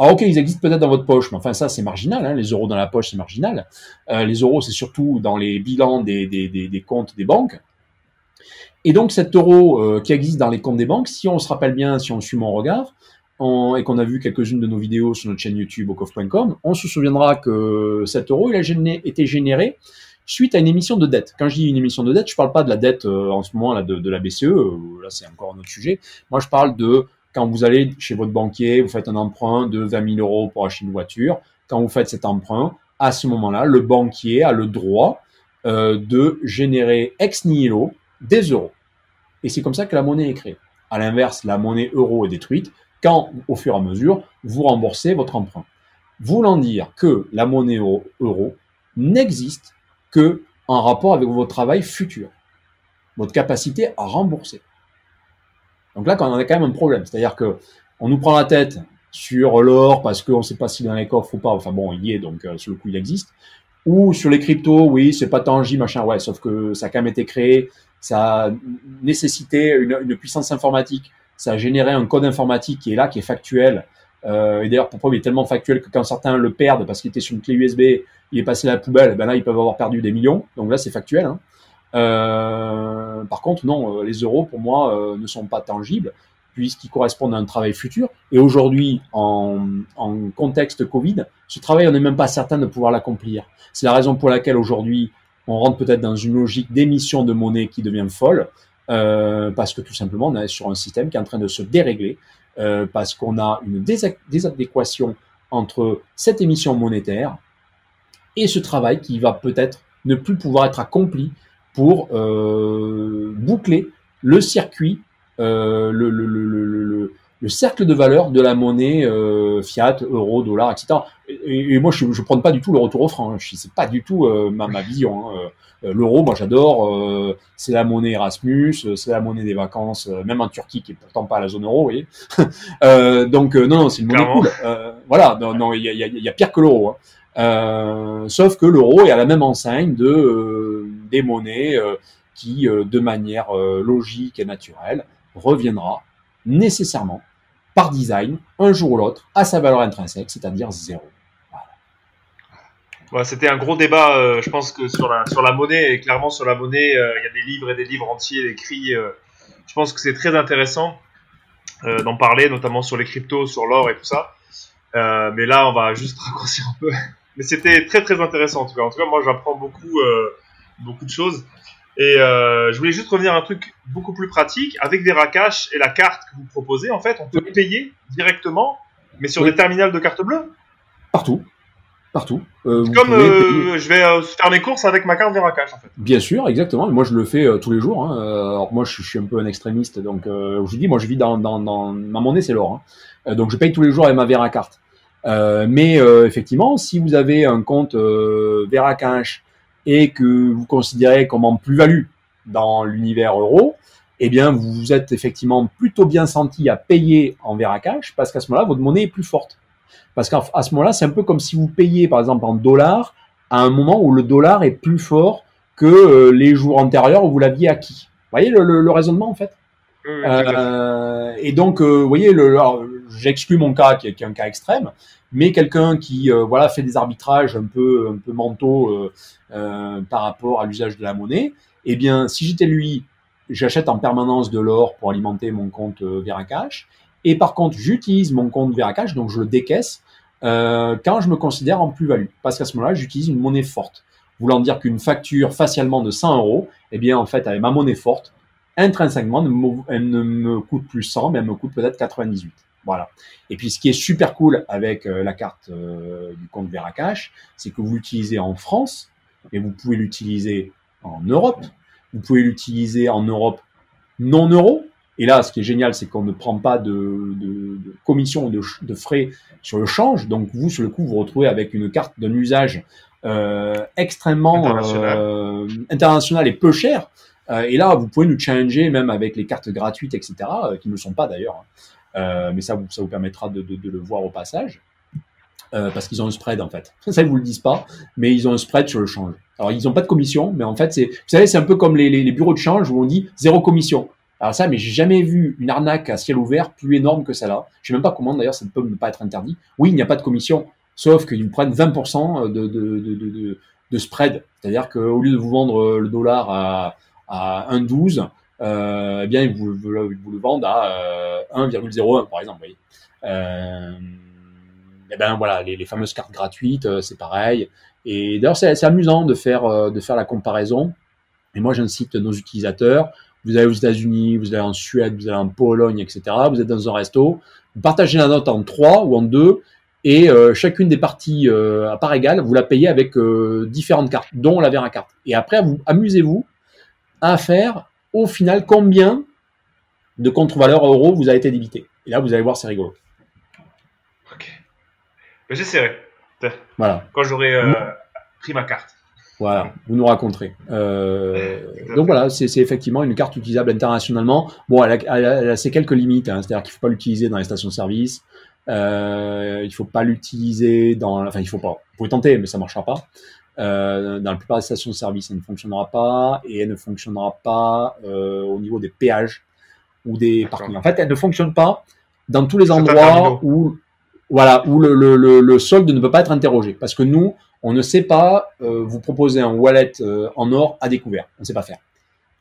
Ah ok, ils existent peut-être dans votre poche, mais enfin ça c'est marginal. Hein, les euros dans la poche c'est marginal. Les euros c'est surtout dans les bilans des, comptes des banques. Et donc cet euro euh, qui existe dans les comptes des banques, si on se rappelle bien, si on suit mon regard, on, et qu'on a vu quelques-unes de nos vidéos sur notre chaîne YouTube au on se souviendra que cet euro a été généré suite à une émission de dette. Quand je dis une émission de dette, je parle pas de la dette euh, en ce moment de, la BCE, euh, là c'est encore un autre sujet. Moi je parle de quand vous allez chez votre banquier, vous faites un emprunt de 20 000 euros pour acheter une voiture. Quand vous faites cet emprunt, à ce moment-là, le banquier a le droit de générer ex nihilo des euros. Et c'est comme ça que la monnaie est créée. À l'inverse, la monnaie euro est détruite quand, au fur et à mesure, vous remboursez votre emprunt. Voulant dire que la monnaie euro, n'existe que en rapport avec votre travail futur, votre capacité à rembourser. Donc là, quand on a quand même un problème, c'est-à-dire que on nous prend la tête sur l'or parce qu'on ne sait pas s'il est dans les coffres ou pas. Enfin bon, il y est, donc euh, sur le coup, il existe. Ou sur les cryptos, oui, c'est pas tangible, machin, ouais, sauf que ça a quand même été créé, ça a nécessité une, puissance informatique, ça a généré un code informatique qui est là, qui est factuel. Euh, et d'ailleurs, pour preuve, il est tellement factuel que quand certains le perdent parce qu'il était sur une clé USB, il est passé à la poubelle, ben là, ils peuvent avoir perdu des millions. Donc là, c'est factuel. Hein. Euh, par contre, non, euh, les euros, pour moi, ne sont pas tangibles puisqu'ils correspondent à un travail futur. Et aujourd'hui, en, contexte Covid, ce travail, on n'est même pas certain de pouvoir l'accomplir. C'est la raison pour laquelle aujourd'hui, on rentre peut-être dans une logique d'émission de monnaie qui devient folle, euh, parce que tout simplement, on est sur un système qui est en train de se dérégler, euh, parce qu'on a une désadéquation entre cette émission monétaire et ce travail qui va peut-être ne plus pouvoir être accompli pour euh, boucler le circuit, le, le, cercle de valeur de la monnaie euh, fiat, euro, dollar, etc. Et, et moi, je ne prends pas du tout le retour au franc. Hein. C'est pas du tout euh, ma, ma, vision. Hein. Euh, l'euro, moi, j'adore. c'est la monnaie Erasmus, c'est la monnaie des vacances, même en Turquie, qui est pourtant pas la zone euro, vous voyez. donc, non, non, c'est une monnaie cool. voilà, non, non, il y a, y, a, y a, pire que l'euro. Hein. Euh, sauf que l'euro est à la même enseigne de euh, des monnaies euh, qui, de manière logique et naturelle, reviendra nécessairement par design un jour ou l'autre à sa valeur intrinsèque, c'est-à-dire zéro. Voilà. C'était un gros débat, je pense que sur la, sur la monnaie, et clairement sur la monnaie, il y a des livres et des livres entiers écrits. je pense que c'est très intéressant d'en parler, notamment sur les cryptos, sur l'or et tout ça. mais là, on va juste raccourcir un peu mais c'était très très intéressant en tout cas. En tout cas, moi j'apprends beaucoup, euh, beaucoup de choses. Et euh, je voulais juste revenir à un truc beaucoup plus pratique. Avec des Rakash et la carte que vous proposez, en fait, on peut payer directement, mais sur des terminals de carte bleue Partout. Partout. Euh, comme euh, je vais faire mes courses avec ma carte Veracash en fait. Bien sûr, exactement. Moi je le fais tous les jours. Hein. Alors moi je, suis un peu un extrémiste, donc je vous dis, moi je vis dans, dans, dans ma monnaie c'est l'or. Hein. donc je paye tous les jours avec ma Veracarte. Mais effectivement, si vous avez un compte Veracash et que vous considérez comme en plus-value dans l'univers euro, eh bien, vous êtes effectivement plutôt bien senti à payer en Veracash parce qu'à ce moment-là, votre monnaie est plus forte. Parce qu'à ce moment-là, c'est un peu comme si vous payez, par exemple, en dollars à un moment où le dollar est plus fort que euh, les jours antérieurs où vous l'aviez acquis. Vous voyez le, le, le raisonnement, en fait? Euh, Et donc, vous voyez, le, j'exclus mon cas qui est, un cas extrême, mais quelqu'un qui euh, voilà fait des arbitrages un peu un peu mentaux euh, euh, par rapport à l'usage de la monnaie, eh bien si j'étais lui, j'achète en permanence de l'or pour alimenter mon compte Veracash. Et par contre j'utilise mon compte Veracash donc je le décaisse quand je me considère en plus-value. Parce qu'à ce moment-là j'utilise une monnaie forte. Voulant dire qu'une facture facialement de 100 euros, eh bien en fait avec ma monnaie forte, intrinsèquement elle ne me coûte plus 100 mais elle me coûte peut-être 98. Voilà. Et puis, ce qui est super cool avec euh, la carte euh, du compte Veracash, c'est que vous l'utilisez en France, mais vous pouvez l'utiliser en Europe. Vous pouvez l'utiliser en Europe non euro. Et là, ce qui est génial, c'est qu'on ne prend pas de, de, de commission ou de, de, frais sur le change. Donc, vous, sur le coup, vous, vous retrouvez avec une carte d'un usage euh, extrêmement international. Euh, international. et peu cher. Euh, et là, vous pouvez nous challenger même avec les cartes gratuites, etc., qui ne le sont pas d'ailleurs. Hein. Euh, mais ça, ça vous permettra de, de, le voir au passage. Euh, parce qu'ils ont un spread en fait. Ça, ils vous le disent pas, mais ils ont un spread sur le change. Alors, ils n'ont pas de commission, mais en fait, c'est, vous savez, c'est un peu comme les, les, bureaux de change où on dit zéro commission. Alors ça, mais j'ai jamais vu une arnaque à ciel ouvert plus énorme que celle-là. Je sais même pas comment d'ailleurs ça ne peut pas être interdit. Oui, il n'y a pas de commission, sauf qu'ils vous prennent 20% de, de, de, de, spread. C'est-à-dire qu'au lieu de vous vendre le dollar à, à 1,12, euh, eh bien, ils vous, vous, vous, le vendent à 1,01 euh, par exemple. Voyez. Euh, eh ben voilà, les, fameuses cartes gratuites, euh, c'est pareil. Et d'ailleurs, c'est amusant de faire de faire la comparaison. Et moi, j'incite nos utilisateurs Vous allez aux États-Unis, vous allez en Suède, vous allez en Pologne, etc. Vous êtes dans un resto, vous partagez la note en trois ou en deux, et euh, chacune des parties euh, à part égale, vous la payez avec euh, différentes cartes, dont la Vera carte. Et après, vous amusez-vous à faire au final combien de contre-valeurs euros vous avez été débité? Et là, vous allez voir, c'est rigolo. Ok. J'essaierai. Voilà. Quand j'aurai euh, pris ma carte. Voilà, vous nous raconterez. Euh, donc voilà, c'est effectivement une carte utilisable internationalement. Bon, elle a, elle a, ses quelques limites, hein, c'est-à-dire qu'il faut pas l'utiliser dans les stations-service. Euh, il faut pas l'utiliser dans, enfin il faut pas. Vous pouvez tenter, mais ça marchera pas. Euh, dans la plupart des stations-service, elle ne fonctionnera pas et elle ne fonctionnera pas euh, au niveau des péages ou des parkings. En fait, elle ne fonctionne pas dans tous les endroits où, voilà, où le, le, le, le solde ne peut pas être interrogé, parce que nous, on ne sait pas euh, vous proposer un wallet euh, en or à découvert. On ne sait pas faire.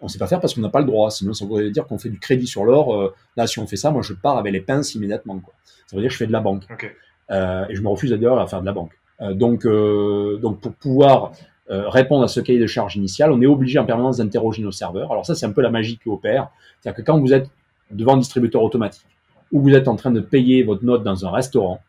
On ne sait pas faire parce qu'on n'a pas le droit. Sinon, ça voudrait dire qu'on fait du crédit sur l'or. Euh, là, si on fait ça, moi, je pars avec les pinces immédiatement. Quoi. Ça veut dire que je fais de la banque. Okay. et je me refuse d'ailleurs à faire de la banque. Donc, donc, pour pouvoir répondre à ce cahier de charge initial, on est obligé en permanence d'interroger nos serveurs. Alors ça, c'est un peu la magie qui opère. C'est-à-dire que quand vous êtes devant un distributeur automatique ou vous êtes en train de payer votre note dans un restaurant,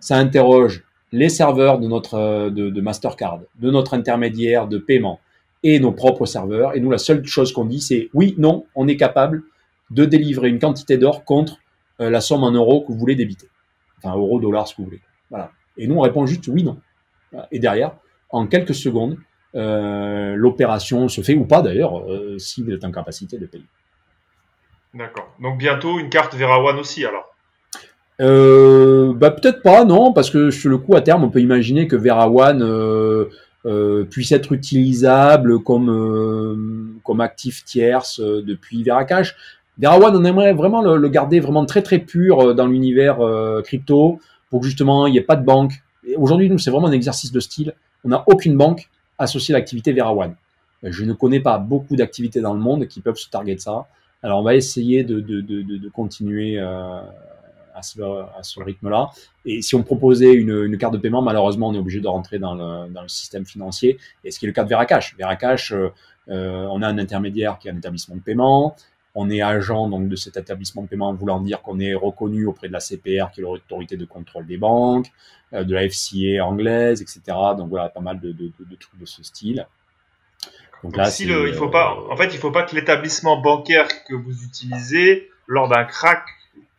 ça interroge les serveurs de notre de, Mastercard, de notre intermédiaire de paiement et nos propres serveurs. Et nous, la seule chose qu'on dit, c'est oui, non, on est capable de délivrer une quantité d'or contre euh, la somme en euros que vous voulez débiter. Enfin, euros, dollars, ce que vous voulez. Voilà. Et nous, on répond juste oui, non. Et derrière, en quelques secondes, euh, l'opération se fait ou pas d'ailleurs, euh, si vous êtes en capacité de payer. D'accord. Donc bientôt une carte Vera One aussi alors? Euh, bah peut-être pas, non, parce que sur le coup à terme, on peut imaginer que Vera One euh, puisse être utilisable comme comme actif tierce depuis Veracash. Vera One, on aimerait vraiment le, le, garder vraiment très très pur dans l'univers crypto pour que justement il n'y ait pas de banque. Aujourd'hui, nous, c'est vraiment un exercice de style. On n'a aucune banque associée à l'activité Vera One. Je ne connais pas beaucoup d'activités dans le monde qui peuvent se targuer de ça. Alors on va essayer de, continuer euh, à ce, rythme-là. Et si on proposait une, carte de paiement, malheureusement, on est obligé de rentrer dans le, système financier. Et ce qui est le cas de Veracash. Veracash, euh, on a un intermédiaire qui est un établissement de paiement. On est agent donc de cet établissement de paiement, voulant dire qu'on est reconnu auprès de la CPR, qui est l'autorité de contrôle des banques, euh, de la FCA anglaise, etc. Donc voilà, pas mal de, de, de, de trucs de ce style. Donc, Donc là, si le, il faut pas, en fait, il faut pas que l'établissement bancaire que vous utilisez lors d'un crack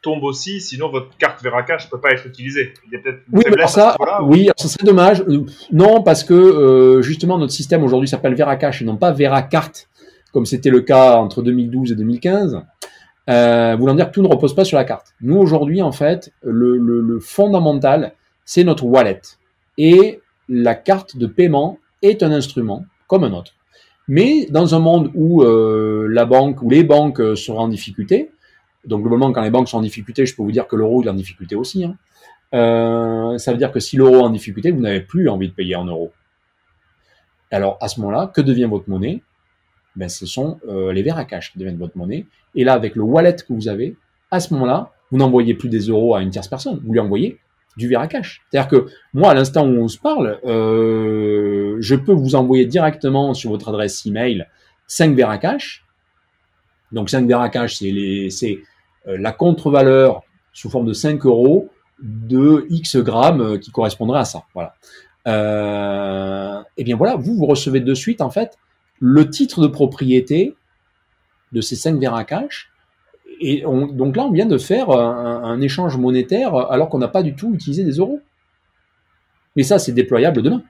tombe aussi, sinon votre carte Veracash ne peut pas être utilisée. Il y a peut-être oui, mais ça, là, oui, ou... ça serait dommage. Non, parce que euh, justement notre système aujourd'hui s'appelle Veracash et non pas Veracart, comme c'était le cas entre 2012 et 2015. Euh, voulant dire que tout ne repose pas sur la carte. Nous aujourd'hui, en fait, le, fondamental, c'est notre wallet et la carte de paiement est un instrument comme un autre. Mais dans un monde où euh, la banque ou les banques seront en difficulté, donc globalement, quand les banques sont en difficulté, je peux vous dire que l'euro est en difficulté aussi. Hein. Euh, ça veut dire que si l'euro est en difficulté, vous n'avez plus envie de payer en euros. Alors à ce moment-là, que devient votre monnaie? Ben, Ce sont euh, les verres à cash qui deviennent votre monnaie. Et là, avec le wallet que vous avez, à ce moment-là, vous n'envoyez plus des euros à une tierce personne, vous lui envoyez du verre à cash. C'est-à-dire que moi, à l'instant où on se parle, euh, je peux vous envoyer directement sur votre adresse email 5 verres à cash. Donc 5 verres à cash, c'est la contre-valeur sous forme de 5 euros de X grammes qui correspondrait à ça. Voilà. Euh, et bien voilà, vous, vous recevez de suite, en fait, le titre de propriété de ces 5 verres à cash. Et on, donc là, on vient de faire un, un échange monétaire alors qu'on n'a pas du tout utilisé des euros. Mais ça, c'est déployable demain.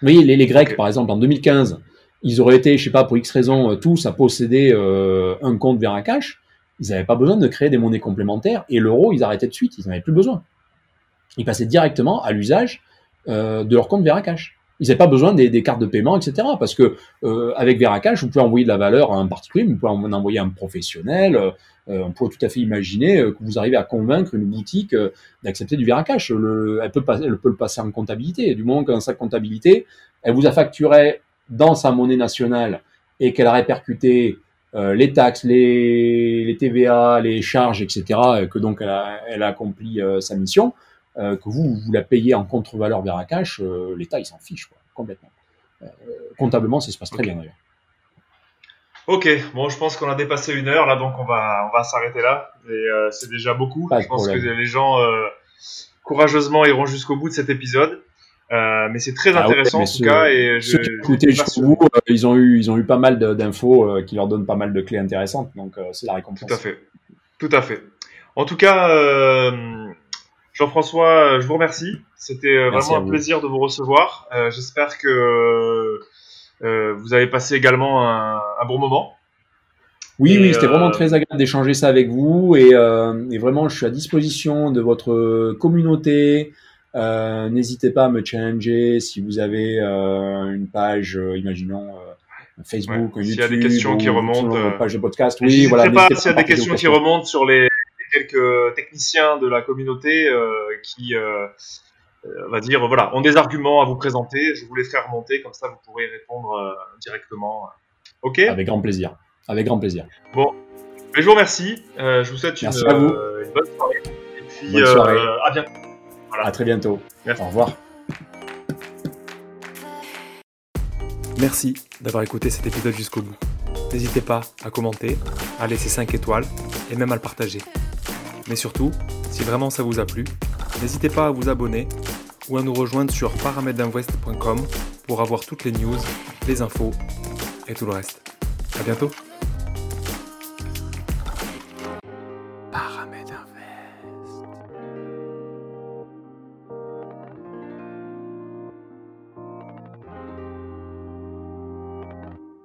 Vous voyez, les, les Grecs, okay. par exemple, en 2015, ils auraient été, je sais pas, pour X raison, tous à posséder euh, un compte Veracash, ils n'avaient pas besoin de créer des monnaies complémentaires et l'euro, ils arrêtaient de suite, ils n'en avaient plus besoin. Ils passaient directement à l'usage euh, de leur compte Veracash. Ils n'avaient pas besoin des, cartes de paiement, etc. Parce que euh, avec Veracash, vous pouvez envoyer de la valeur à un particulier, vous pouvez en envoyer à un professionnel. Euh, on pourrait tout à fait imaginer que vous arrivez à convaincre une boutique d'accepter du Veracash. Le, elle, peut elle peut le passer en comptabilité. Du moment que dans sa comptabilité, elle vous a facturé dans sa monnaie nationale et qu'elle a répercuté euh, les taxes, les, TVA, les charges, etc., et que donc elle a, accompli euh, sa mission, euh, que vous, vous la payez en contre-valeur vers un cash, l'État, il s'en fiche, quoi, complètement. comptablement, ça se passe très okay. bien d'ailleurs. Ok, bon, je pense qu'on a dépassé une heure là, donc on va, on va s'arrêter là. Et euh, c'est déjà beaucoup. Pas je pense problème. que les gens euh, courageusement iront jusqu'au bout de cet épisode. Euh, mais c'est très Ah ouais, intéressant en tout cas. Et je, Ceux qui écoutaient jusqu'au bout, euh, ils ont eu, ils ont eu pas mal d'infos euh, qui leur donnent pas mal de clés intéressantes. Donc euh, c'est la récompense. Tout à fait. Tout à fait. En tout cas, euh, Jean-François, je vous remercie. C'était euh, vraiment un plaisir de vous recevoir. Euh, J'espère que euh, vous avez passé également un, un bon moment. Oui, Et, oui, c'était euh, vraiment très agréable d'échanger ça avec vous et, euh, et vraiment, je suis à disposition de votre communauté. Euh, N'hésitez pas à me challenger si vous avez euh, une page, euh, imaginons euh, Facebook, Ouais, YouTube, s'il y a des questions ou qui remontent, euh, page de podcast. Oui, voilà. pas s'il y a des questions qui remontent sur les quelques techniciens de la communauté euh, qui, euh, euh, on va dire, voilà, ont des arguments à vous présenter. Je vous les ferai remonter, comme ça vous pourrez répondre euh, directement. Ok? Avec grand plaisir. Avec grand plaisir. Mais je vous remercie. Euh, je vous souhaite une, Merci à vous. euh, une bonne soirée. Et puis, Bonne soirée. euh, à bientôt. Voilà. À très bientôt. Merci. Au revoir. Merci d'avoir écouté cet épisode jusqu'au bout. N'hésitez pas à commenter, à laisser 5 étoiles et même à le partager. Mais surtout, si vraiment ça vous a plu, n'hésitez pas à vous abonner ou à nous rejoindre sur paramèdinvest.com pour avoir toutes les news, les infos et tout le reste. À bientôt